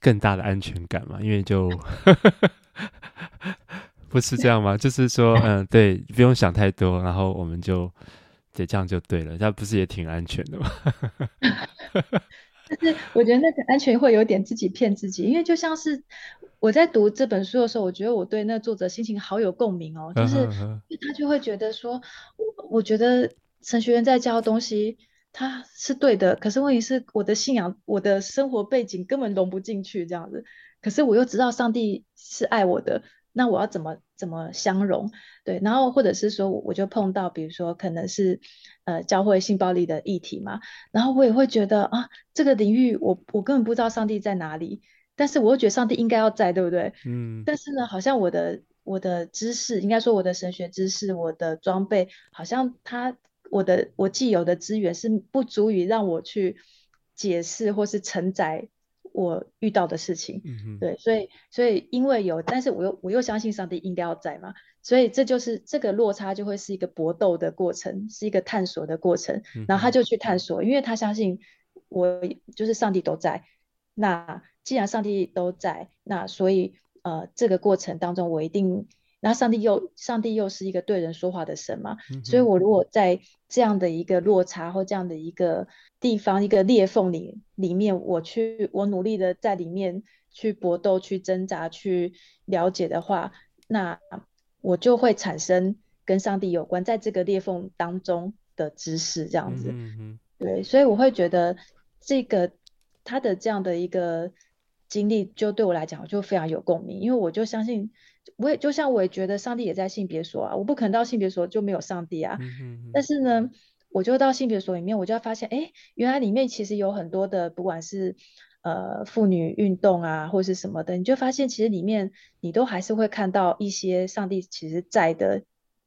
更大的安全感嘛？因为就不不是这样吗？就是说，嗯，对，不用想太多，然后我们就对这样就对了，这样不是也挺安全的吗？(laughs) 但是我觉得那个安全会有点自己骗自己，因为就像是我在读这本书的时候，我觉得我对那作者心情好有共鸣哦，就是他就会觉得说，我我觉得神学员在教的东西他是对的，可是问题是我的信仰、我的生活背景根本融不进去这样子，可是我又知道上帝是爱我的。那我要怎么怎么相容？对，然后或者是说，我就碰到，比如说可能是呃教会性暴力的议题嘛，然后我也会觉得啊，这个领域我我根本不知道上帝在哪里，但是我又觉得上帝应该要在，对不对？嗯。但是呢，好像我的我的知识，应该说我的神学知识，我的装备，好像他我的我既有的资源是不足以让我去解释或是承载。我遇到的事情，嗯哼，对，所以，所以因为有，但是我又我又相信上帝应该要在嘛，所以这就是这个落差就会是一个搏斗的过程，是一个探索的过程，然后他就去探索，因为他相信我就是上帝都在，那既然上帝都在，那所以呃这个过程当中我一定。那上帝又，上帝又是一个对人说话的神嘛，嗯、所以我如果在这样的一个落差或这样的一个地方，一个裂缝里里面，我去，我努力的在里面去搏斗、去挣扎、去了解的话，那我就会产生跟上帝有关，在这个裂缝当中的知识，这样子。对，所以我会觉得这个他的这样的一个经历，就对我来讲，我就非常有共鸣，因为我就相信。我也就像我也觉得上帝也在性别所啊，我不可能到性别所就没有上帝啊。嗯、哼哼但是呢，我就到性别所里面，我就要发现，哎，原来里面其实有很多的，不管是呃妇女运动啊，或是什么的，你就发现其实里面你都还是会看到一些上帝其实在的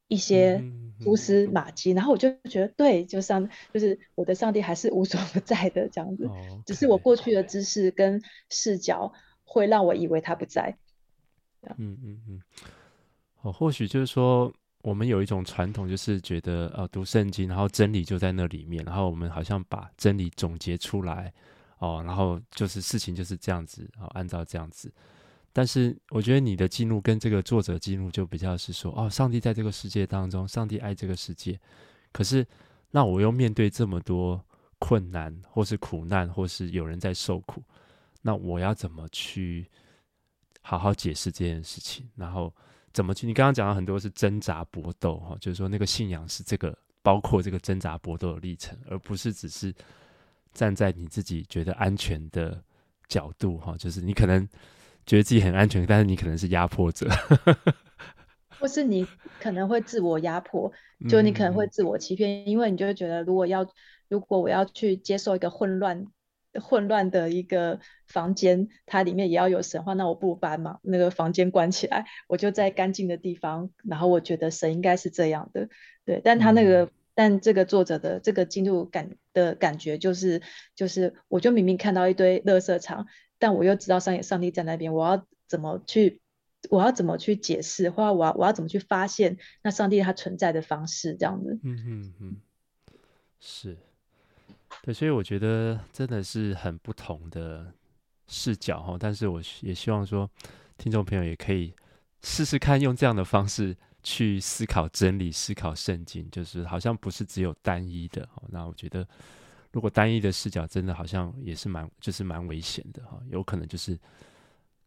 一些蛛丝马迹。然后我就觉得，对，就上就是我的上帝还是无所不在的这样子，哦 okay、只是我过去的知识跟视角会让我以为他不在。嗯嗯嗯，哦，或许就是说，我们有一种传统，就是觉得呃，读圣经，然后真理就在那里面，然后我们好像把真理总结出来，哦，然后就是事情就是这样子，哦，按照这样子。但是我觉得你的记录跟这个作者记录就比较是说，哦，上帝在这个世界当中，上帝爱这个世界，可是那我又面对这么多困难，或是苦难，或是有人在受苦，那我要怎么去？好好解释这件事情，然后怎么去？你刚刚讲到很多是挣扎搏斗哈，就是说那个信仰是这个包括这个挣扎搏斗的历程，而不是只是站在你自己觉得安全的角度哈，就是你可能觉得自己很安全，但是你可能是压迫者，或是你可能会自我压迫，(laughs) 就你可能会自我欺骗，嗯、因为你就会觉得如果要如果我要去接受一个混乱。混乱的一个房间，它里面也要有神话，那我不如把嘛那个房间关起来，我就在干净的地方。然后我觉得神应该是这样的，对。但他那个，嗯、但这个作者的这个进入感的感觉，就是就是，我就明明看到一堆垃圾场，但我又知道上上帝在那边，我要怎么去，我要怎么去解释，或者我要我要怎么去发现那上帝他存在的方式，这样子。嗯嗯嗯，是。对，所以我觉得真的是很不同的视角哈，但是我也希望说，听众朋友也可以试试看用这样的方式去思考真理、思考圣经，就是好像不是只有单一的。那我觉得，如果单一的视角，真的好像也是蛮，就是蛮危险的哈，有可能就是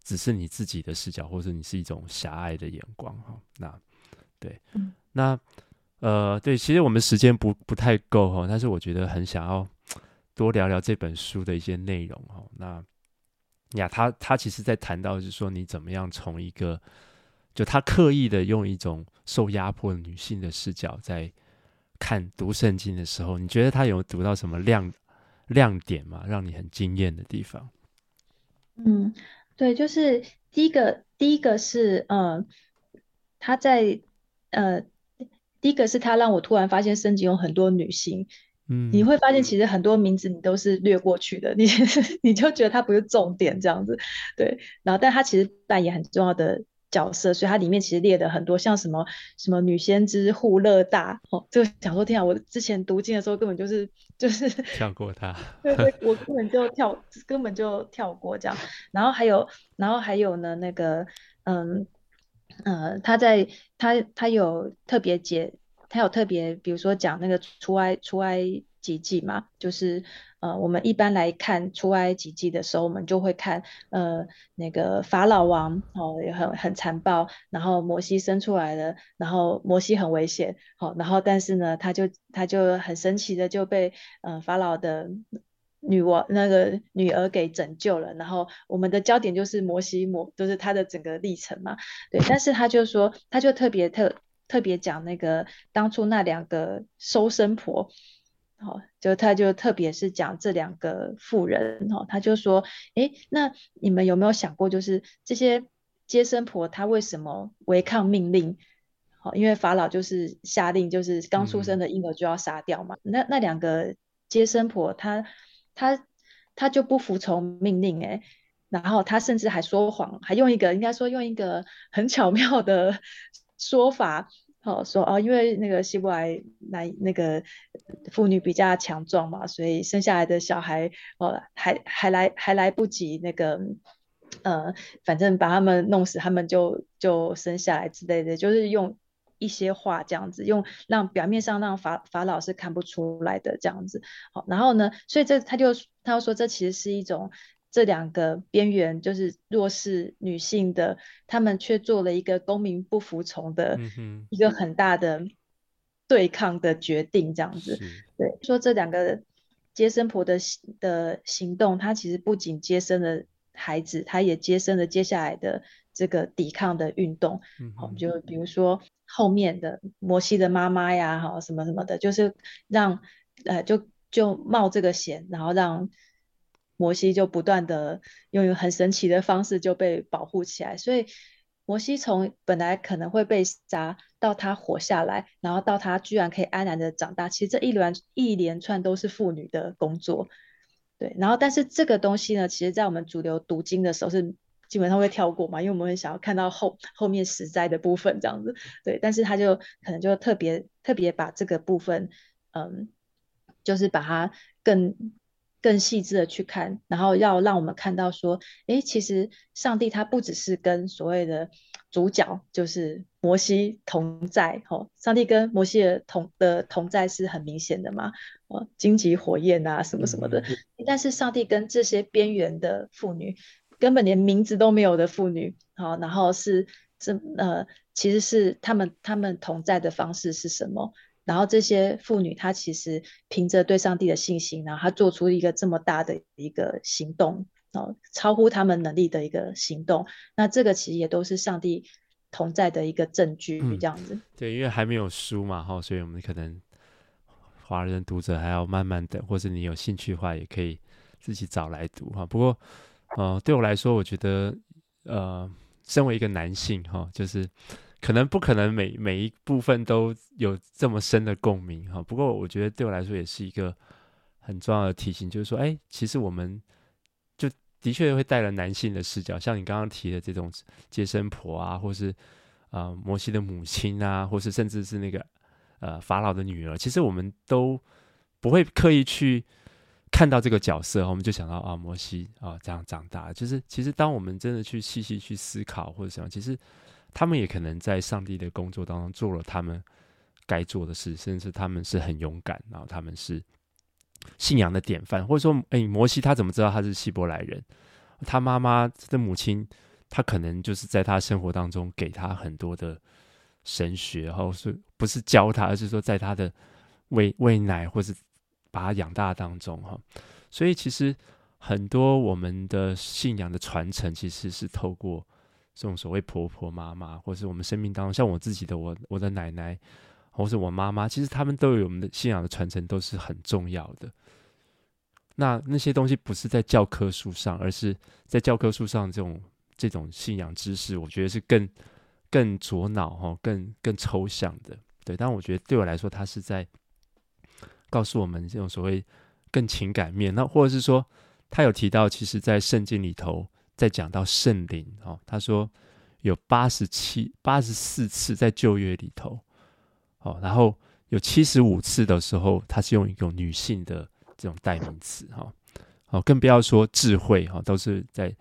只是你自己的视角，或者你是一种狭隘的眼光哈。那对，那。呃，对，其实我们时间不不太够哈，但是我觉得很想要多聊聊这本书的一些内容哈。那呀，他他其实在谈到就是说，你怎么样从一个就他刻意的用一种受压迫女性的视角在看读圣经的时候，你觉得他有读到什么亮亮点吗？让你很惊艳的地方？嗯，对，就是第一个，第一个是呃，他在呃。第一个是他让我突然发现圣经有很多女性，嗯，你会发现其实很多名字你都是略过去的，你 (laughs) 你就觉得它不是重点这样子，对。然后，但他其实扮演很重要的角色，所以它里面其实列的很多，像什么什么女先知户乐大，哦，这个想说天啊，我之前读经的时候根本就是就是 (laughs) 跳过它，(laughs) 对对，我根本就跳根本就跳过这样。然后还有，然后还有呢，那个嗯。呃，他在他他有特别解，他有特别，比如说讲那个出埃出埃及记嘛，就是呃，我们一般来看出埃及记的时候，我们就会看呃那个法老王哦，也很很残暴，然后摩西生出来了，然后摩西很危险，好、然后但是呢，他就他就很神奇的就被呃法老的。女王那个女儿给拯救了，然后我们的焦点就是摩西摩，就是他的整个历程嘛。对，但是他就说，他就特别特特别讲那个当初那两个收生婆，好、哦，就他就特别是讲这两个妇人，哈、哦，他就说，哎，那你们有没有想过，就是这些接生婆她为什么违抗命令？好、哦，因为法老就是下令，就是刚出生的婴儿就要杀掉嘛。嗯、那那两个接生婆她。他他他就不服从命令诶，然后他甚至还说谎，还用一个应该说用一个很巧妙的说法，哦说哦，因为那个希伯来男那个妇女比较强壮嘛，所以生下来的小孩哦还还来还来不及那个呃，反正把他们弄死，他们就就生下来之类的，就是用。一些话这样子用，让表面上让法法老是看不出来的这样子，好，然后呢，所以这他就他就说这其实是一种这两个边缘就是弱势女性的，他们却做了一个公民不服从的一个很大的对抗的决定这样子，对，说这两个接生婆的的行动，她其实不仅接生了孩子，她也接生了接下来的这个抵抗的运动，好，就比如说。后面的摩西的妈妈呀，哈，什么什么的，就是让呃，就就冒这个险，然后让摩西就不断的用很神奇的方式就被保护起来。所以摩西从本来可能会被杀，到他活下来，然后到他居然可以安然的长大，其实这一连一连串都是妇女的工作，对。然后但是这个东西呢，其实在我们主流读经的时候是。基本上会跳过嘛，因为我们很想要看到后后面实在的部分这样子，对，但是他就可能就特别特别把这个部分，嗯，就是把它更更细致的去看，然后要让我们看到说，诶，其实上帝他不只是跟所谓的主角就是摩西同在，吼，上帝跟摩西的同的同在是很明显的嘛，哦，荆棘火焰啊什么什么的，嗯，但是上帝跟这些边缘的妇女。根本连名字都没有的妇女，好，然后是这呃，其实是他们他们同在的方式是什么？然后这些妇女她其实凭着对上帝的信心，然后她做出一个这么大的一个行动，哦，超乎他们能力的一个行动。那这个其实也都是上帝同在的一个证据，这样子。嗯、对，因为还没有书嘛，哈，所以我们可能华人读者还要慢慢等，或者你有兴趣的话，也可以自己找来读哈。不过。哦、对我来说，我觉得，呃，身为一个男性，哈、就是可能不可能每每一部分都有这么深的共鸣，哈、不过，我觉得对我来说也是一个很重要的提醒，就是说，哎，其实我们就的确会带了男性的视角，像你刚刚提的这种接生婆啊，或是啊、摩西的母亲啊，或是甚至是那个呃法老的女儿，其实我们都不会刻意去。看到这个角色，我们就想到啊，摩西啊，这样长大。就是其实，当我们真的去细细去思考或者什么，其实他们也可能在上帝的工作当中做了他们该做的事，甚至他们是很勇敢，然后他们是信仰的典范。或者说，哎，摩西他怎么知道他是希伯来人？他妈妈的母亲，他可能就是在他生活当中给他很多的神学，然后是不是教他，而是说在他的喂喂奶或是。把它养大当中哈，所以其实很多我们的信仰的传承，其实是透过这种所谓婆婆妈妈，或是我们生命当中，像我自己的我我的奶奶，或是我妈妈，其实他们都有我们的信仰的传承，都是很重要的。那那些东西不是在教科书上，而是在教科书上这种这种信仰知识，我觉得是更更左脑哈，更更抽象的。对，但我觉得对我来说，它是在。告诉我们这种所谓更情感面，那或者是说，他有提到，其实，在圣经里头，在讲到圣灵哦，他说有八十七、八十四次在旧约里头，哦，然后有七十五次的时候，他是用一种女性的这种代名词哈，哦，更不要说智慧哈，都是在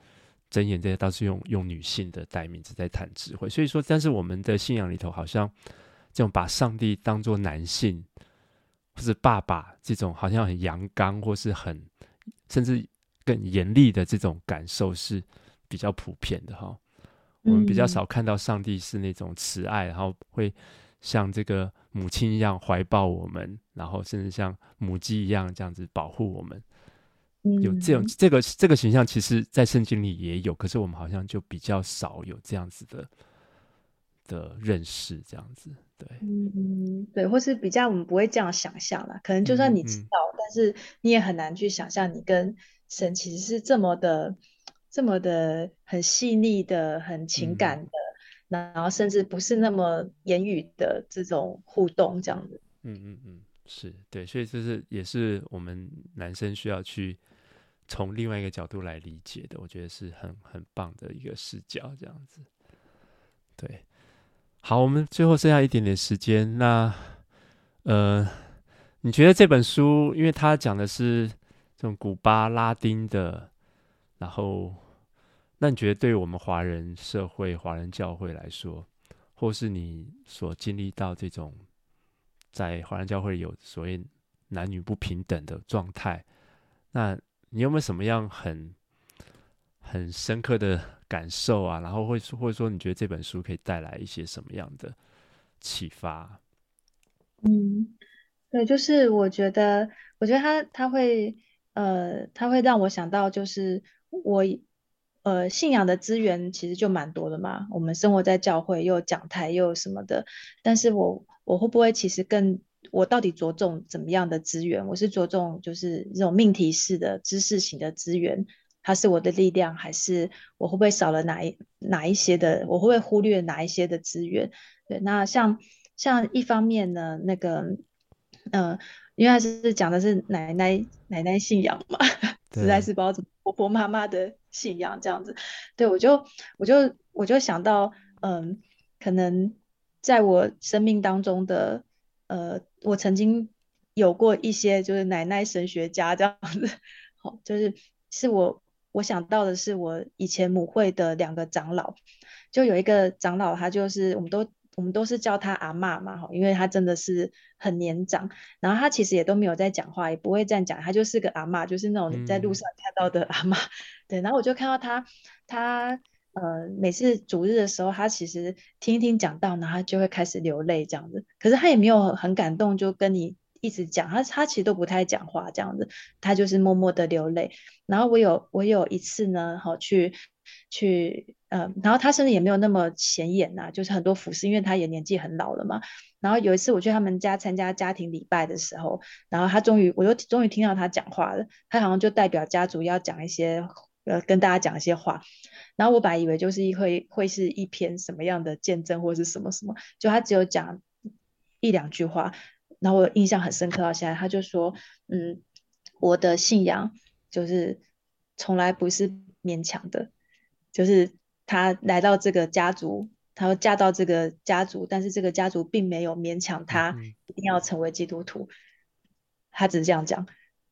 箴言这些，都是用用女性的代名词在谈智慧。所以说，但是我们的信仰里头，好像这种把上帝当作男性，或是爸爸这种，好像很阳刚，或是很甚至更严厉的这种感受是比较普遍的哈。我们比较少看到上帝是那种慈爱，然后会像这个母亲一样怀抱我们，然后甚至像母鸡一样这样子保护我们。有这种这个这个形象，其实在圣经里也有，可是我们好像就比较少有这样子的的认识，这样子。对，嗯嗯，对，或是比较我们不会这样想象啦。可能就算你知道，嗯嗯，但是你也很难去想象，你跟神其实是这么的。这么的很细腻的、很情感的，嗯、然后甚至不是那么言语的这种互动，这样子。嗯嗯嗯，是对，所以这是也是我们男生需要去从另外一个角度来理解的，我觉得是很很棒的一个视角，这样子。对，好，我们最后剩下一点点时间，那呃，你觉得这本书，因为它讲的是这种古巴拉丁的。然后，那你觉得对我们华人社会、华人教会来说，或是你所经历到这种在华人教会有所谓男女不平等的状态，那你有没有什么样很很深刻的感受啊？然后会或者说，你觉得这本书可以带来一些什么样的启发？嗯，对，就是我觉得，我觉得他他会呃，他会让我想到就是。我呃，信仰的资源其实就蛮多的嘛。我们生活在教会，又讲台，又什么的。但是我我会不会其实更我到底着重怎么样的资源？我是着重就是这种命题式的知识型的资源，它是我的力量，还是我会不会少了哪一哪一些的？我会不会忽略哪一些的资源？对，那像像一方面呢，那个嗯、呃，因为他是讲的是奶奶奶奶信仰嘛。(laughs) 实在是不知道怎么婆婆妈妈的信仰这样子，对，我就我就我就想到，嗯，可能在我生命当中的，呃，我曾经有过一些就是奶奶神学家这样子，(laughs) 好，就是是我我想到的是我以前母会的两个长老，就有一个长老他就是我们都。我们都是叫他阿嬷嘛，哈，因为他真的是很年长，然后他其实也都没有在讲话，也不会这样讲，他就是个阿嬷，就是那种你在路上看到的阿嬷，嗯、对。然后我就看到他，他呃每次主日的时候，他其实听一听讲道，然后他就会开始流泪这样子，可是他也没有很感动，就跟你一直讲，他他其实都不太讲话这样子，他就是默默的流泪。然后我有我有一次呢，好去。去，呃，然后他甚至也没有那么显眼呐，就是很多服饰，因为他也年纪很老了嘛。然后有一次我去他们家参加家庭礼拜的时候，然后他终于，我又终于听到他讲话了。他好像就代表家族要讲一些，呃，跟大家讲一些话。然后我本来以为就是会会是一篇什么样的见证或是什么什么，就他只有讲一两句话。然后我印象很深刻到现在，他就说，嗯，我的信仰就是从来不是勉强的。就是他来到这个家族，她嫁到这个家族，但是这个家族并没有勉强他一定要成为基督徒，他只是这样讲，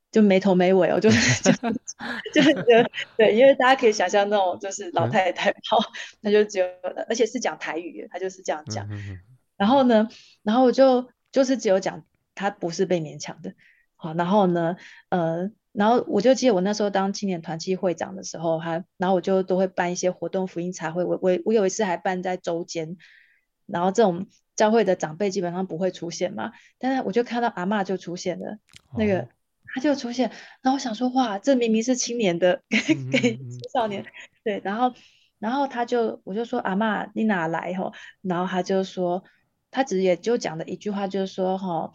就没头没尾哦，就 (laughs) 是就就是对，因为大家可以想象那种就是老太太，好，那就只有，而且是讲台语，他就是这样讲，然后呢，然后我就就是只有讲他不是被勉强的，好，然后呢，呃。然后我就记得我那时候当青年团契会长的时候，还然后我就都会办一些活动，福音茶会。我我我有一次还办在周间，然后这种教会的长辈基本上不会出现嘛，但是我就看到阿嬷就出现了，那个他就出现，然后我想说哇，这明明是青年的给 (laughs) 给青少年，对，然后然后他就我就说阿嬷你哪来吼？然后他就说他只也就讲了一句话，就是说哈，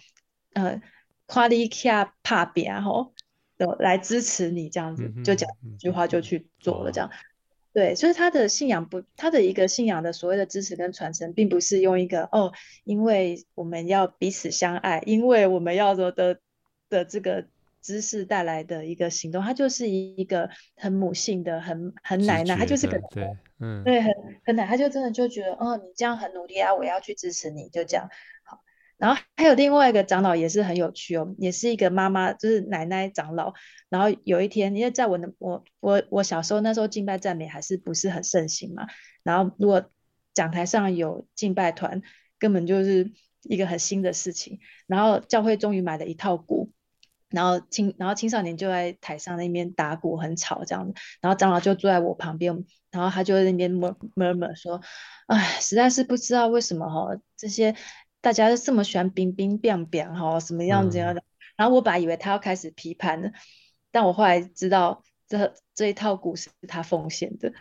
呃，夸你卡怕扁吼。来支持你这样子，就讲一句话就去做了这样，对，所以他的信仰不，他的一个信仰的所谓的支持跟传承，并不是用一个哦，因为我们要彼此相爱，因为我们要的的的这个知识带来的一个行动，他就是一个很母性的、很很奶奶，他就是个对，嗯，对，很很奶，他就真的就觉得哦，你这样很努力啊，我要去支持你，就这样好。然后还有另外一个长老也是很有趣哦，也是一个妈妈，就是奶奶长老。然后有一天，因为在我的我我我小时候那时候敬拜赞美还是不是很盛行嘛，然后如果讲台上有敬拜团，根本就是一个很新的事情。然后教会终于买了一套鼓，然后青然后青少年就在台上那边打鼓，很吵这样子。然后长老就坐在我旁边，然后他就在那边 murmur 说：“哎，实在是不知道为什么哈这些。”大家都这么喜欢冰冰冰冰哈，什么样子样的？嗯、然后我本来以为他要开始批判了，但我后来知道这这一套鼓是他奉献的。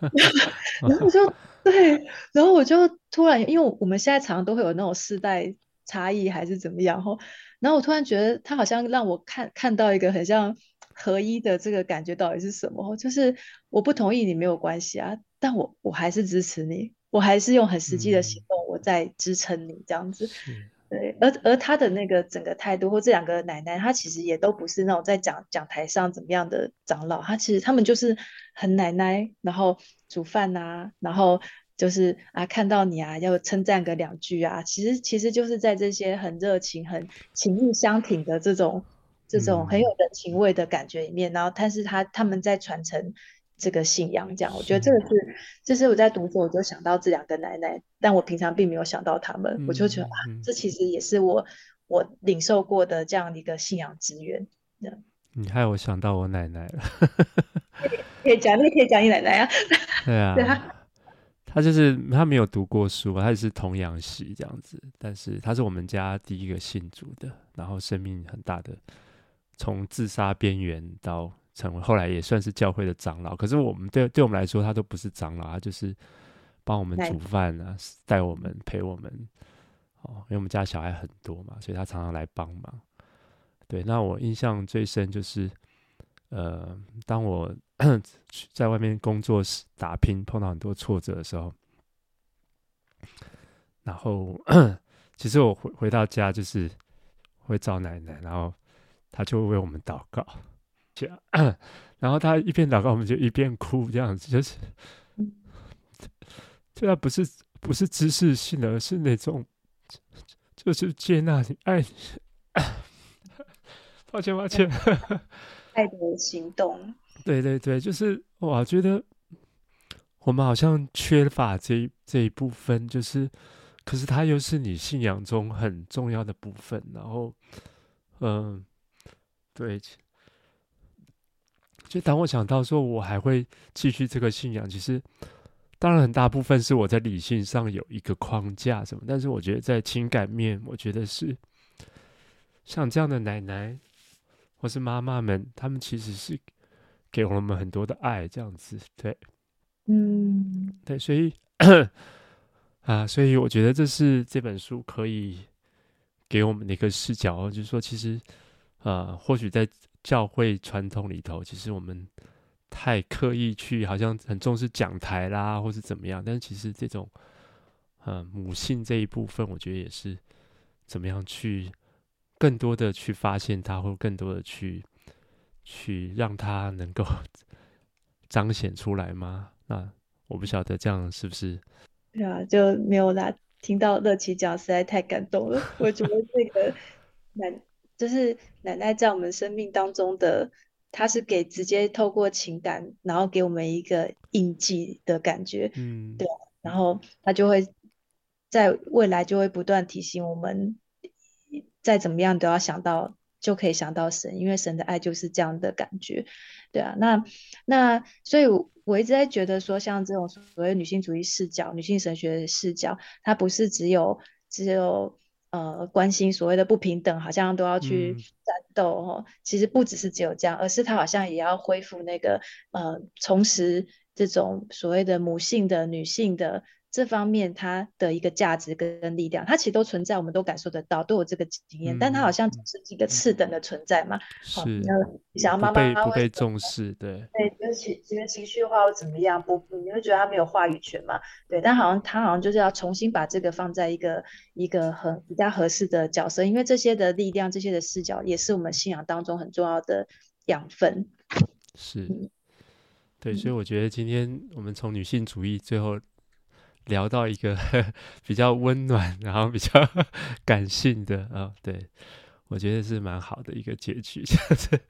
(laughs) 然后我就对，然后我就突然，因为我们现在常常都会有那种世代差异还是怎么样哈，然后我突然觉得他好像让我看看到一个很像合一的这个感觉到底是什么？就是我不同意你没有关系啊，但我我还是支持你。我还是用很实际的行动，我在支撑你这样子，嗯、对。而而他的那个整个态度，或这两个奶奶，她其实也都不是那种在讲讲台上怎么样的长老，她其实他们就是很奶奶，然后煮饭啊，然后就是啊看到你啊要称赞个两句啊，其实其实就是在这些很热情、很情意相挺的这种这种很有人情味的感觉里面，嗯、然后但是他他们在传承。这个信仰，这样，我觉得这个是，就是我在读书，我就想到这两个奶奶，但我平常并没有想到他们，嗯、我就觉得啊，这其实也是我我领受过的这样的一个信仰资源。你害我想到我奶奶了，(laughs) 可以讲，你可以讲你奶奶啊。对啊，(laughs) 对啊，他就是他没有读过书，他也是童养媳这样子，但是他是我们家第一个信主的，然后生命很大的，从自杀边缘到。成为后来也算是教会的长老，可是我们对对我们来说，他都不是长老，他就是帮我们煮饭啊，带我们陪我们哦，因为我们家小孩很多嘛，所以他常常来帮忙。对，那我印象最深就是，呃，当我 (coughs) 在外面工作时打拼，碰到很多挫折的时候，然后其实我回回到家就是会找奶奶，然后他就会为我们祷告。然后他一边祷告，我们就一边哭，这样子就是，这他不是不是知识性的，而是那种就是接纳你爱。(coughs) 抱歉抱歉，爱的行动。对对对，就是我觉得我们好像缺乏这这一部分，就是，可是它又是你信仰中很重要的部分。然后，嗯，对。就当我想到说，我还会继续这个信仰，其实当然很大部分是我在理性上有一个框架什么，但是我觉得在情感面，我觉得是像这样的奶奶或是妈妈们，他们其实是给我们很多的爱，这样子，对，嗯，对，所以啊，所以我觉得这是这本书可以给我们的一个视角，就是说，其实啊，或许在。教会传统里头，其实我们太刻意去，好像很重视讲台啦，或是怎么样。但是其实这种，呃，母性这一部分，我觉得也是怎么样去更多的去发现它，或更多的去去让它能够 (laughs) 彰显出来吗？那我不晓得这样是不是？(laughs) 对啊，就没有啦。听到乐琪讲，实在太感动了。我觉得这个 (laughs) 奶。就是奶奶在我们生命当中的，她是给直接透过情感，然后给我们一个印记的感觉，嗯，对，然后她就会在未来就会不断提醒我们，再怎么样都要想到，就可以想到神，因为神的爱就是这样的感觉，对啊，那那所以我一直在觉得说，像这种所谓女性主义视角、女性神学的视角，它不是只有只有。呃，关心所谓的不平等，好像都要去战斗哦。嗯、其实不只是只有这样，而是他好像也要恢复那个呃，重拾这种所谓的母性的女性的。这方面它的一个价值跟力量，它其实都存在，我们都感受得到，都有这个经验，嗯、但它好像只是一个次等的存在嘛。是，你想要妈妈不被重视，对对，就是情这个情绪化或怎么样，不，你会觉得他没有话语权嘛？对，但好像他好像就是要重新把这个放在一个一个很比较合适的角色，因为这些的力量、这些的视角，也是我们信仰当中很重要的养分。是，对，所以我觉得今天我们从女性主义最后。聊到一个 (laughs) 比较温暖，然后比较 (laughs) 感性的啊、哦，对，我觉得是蛮好的一个结局，这样子，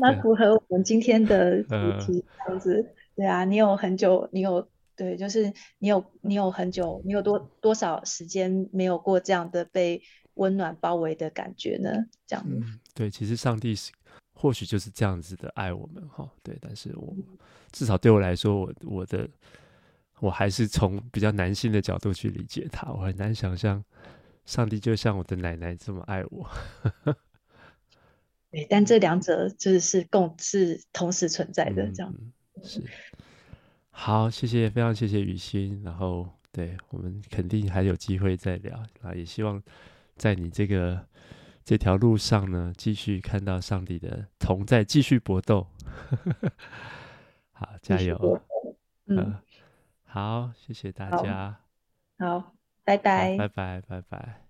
蛮符合我们今天的 (laughs) 主题这样子。呃、对啊，你有很久，你有对，就是你有你有很久，你有多多少时间没有过这样的被温暖包围的感觉呢？这样对，其实上帝是或许就是这样子的爱我们哈，对，但是我至少对我来说，我我的。我还是从比较男性的角度去理解他，我很难想象上帝就像我的奶奶这么爱我。对，但这两者就是共是同时存在的，这样、嗯、是。好，谢谢，非常谢谢雨欣。然后，对我们肯定还有机会再聊啊，也希望在你这个这条路上呢，继续看到上帝的同在，继续搏斗。(laughs) 好，加油。嗯。呃好，谢谢大家。好，好，拜拜。拜拜，拜拜。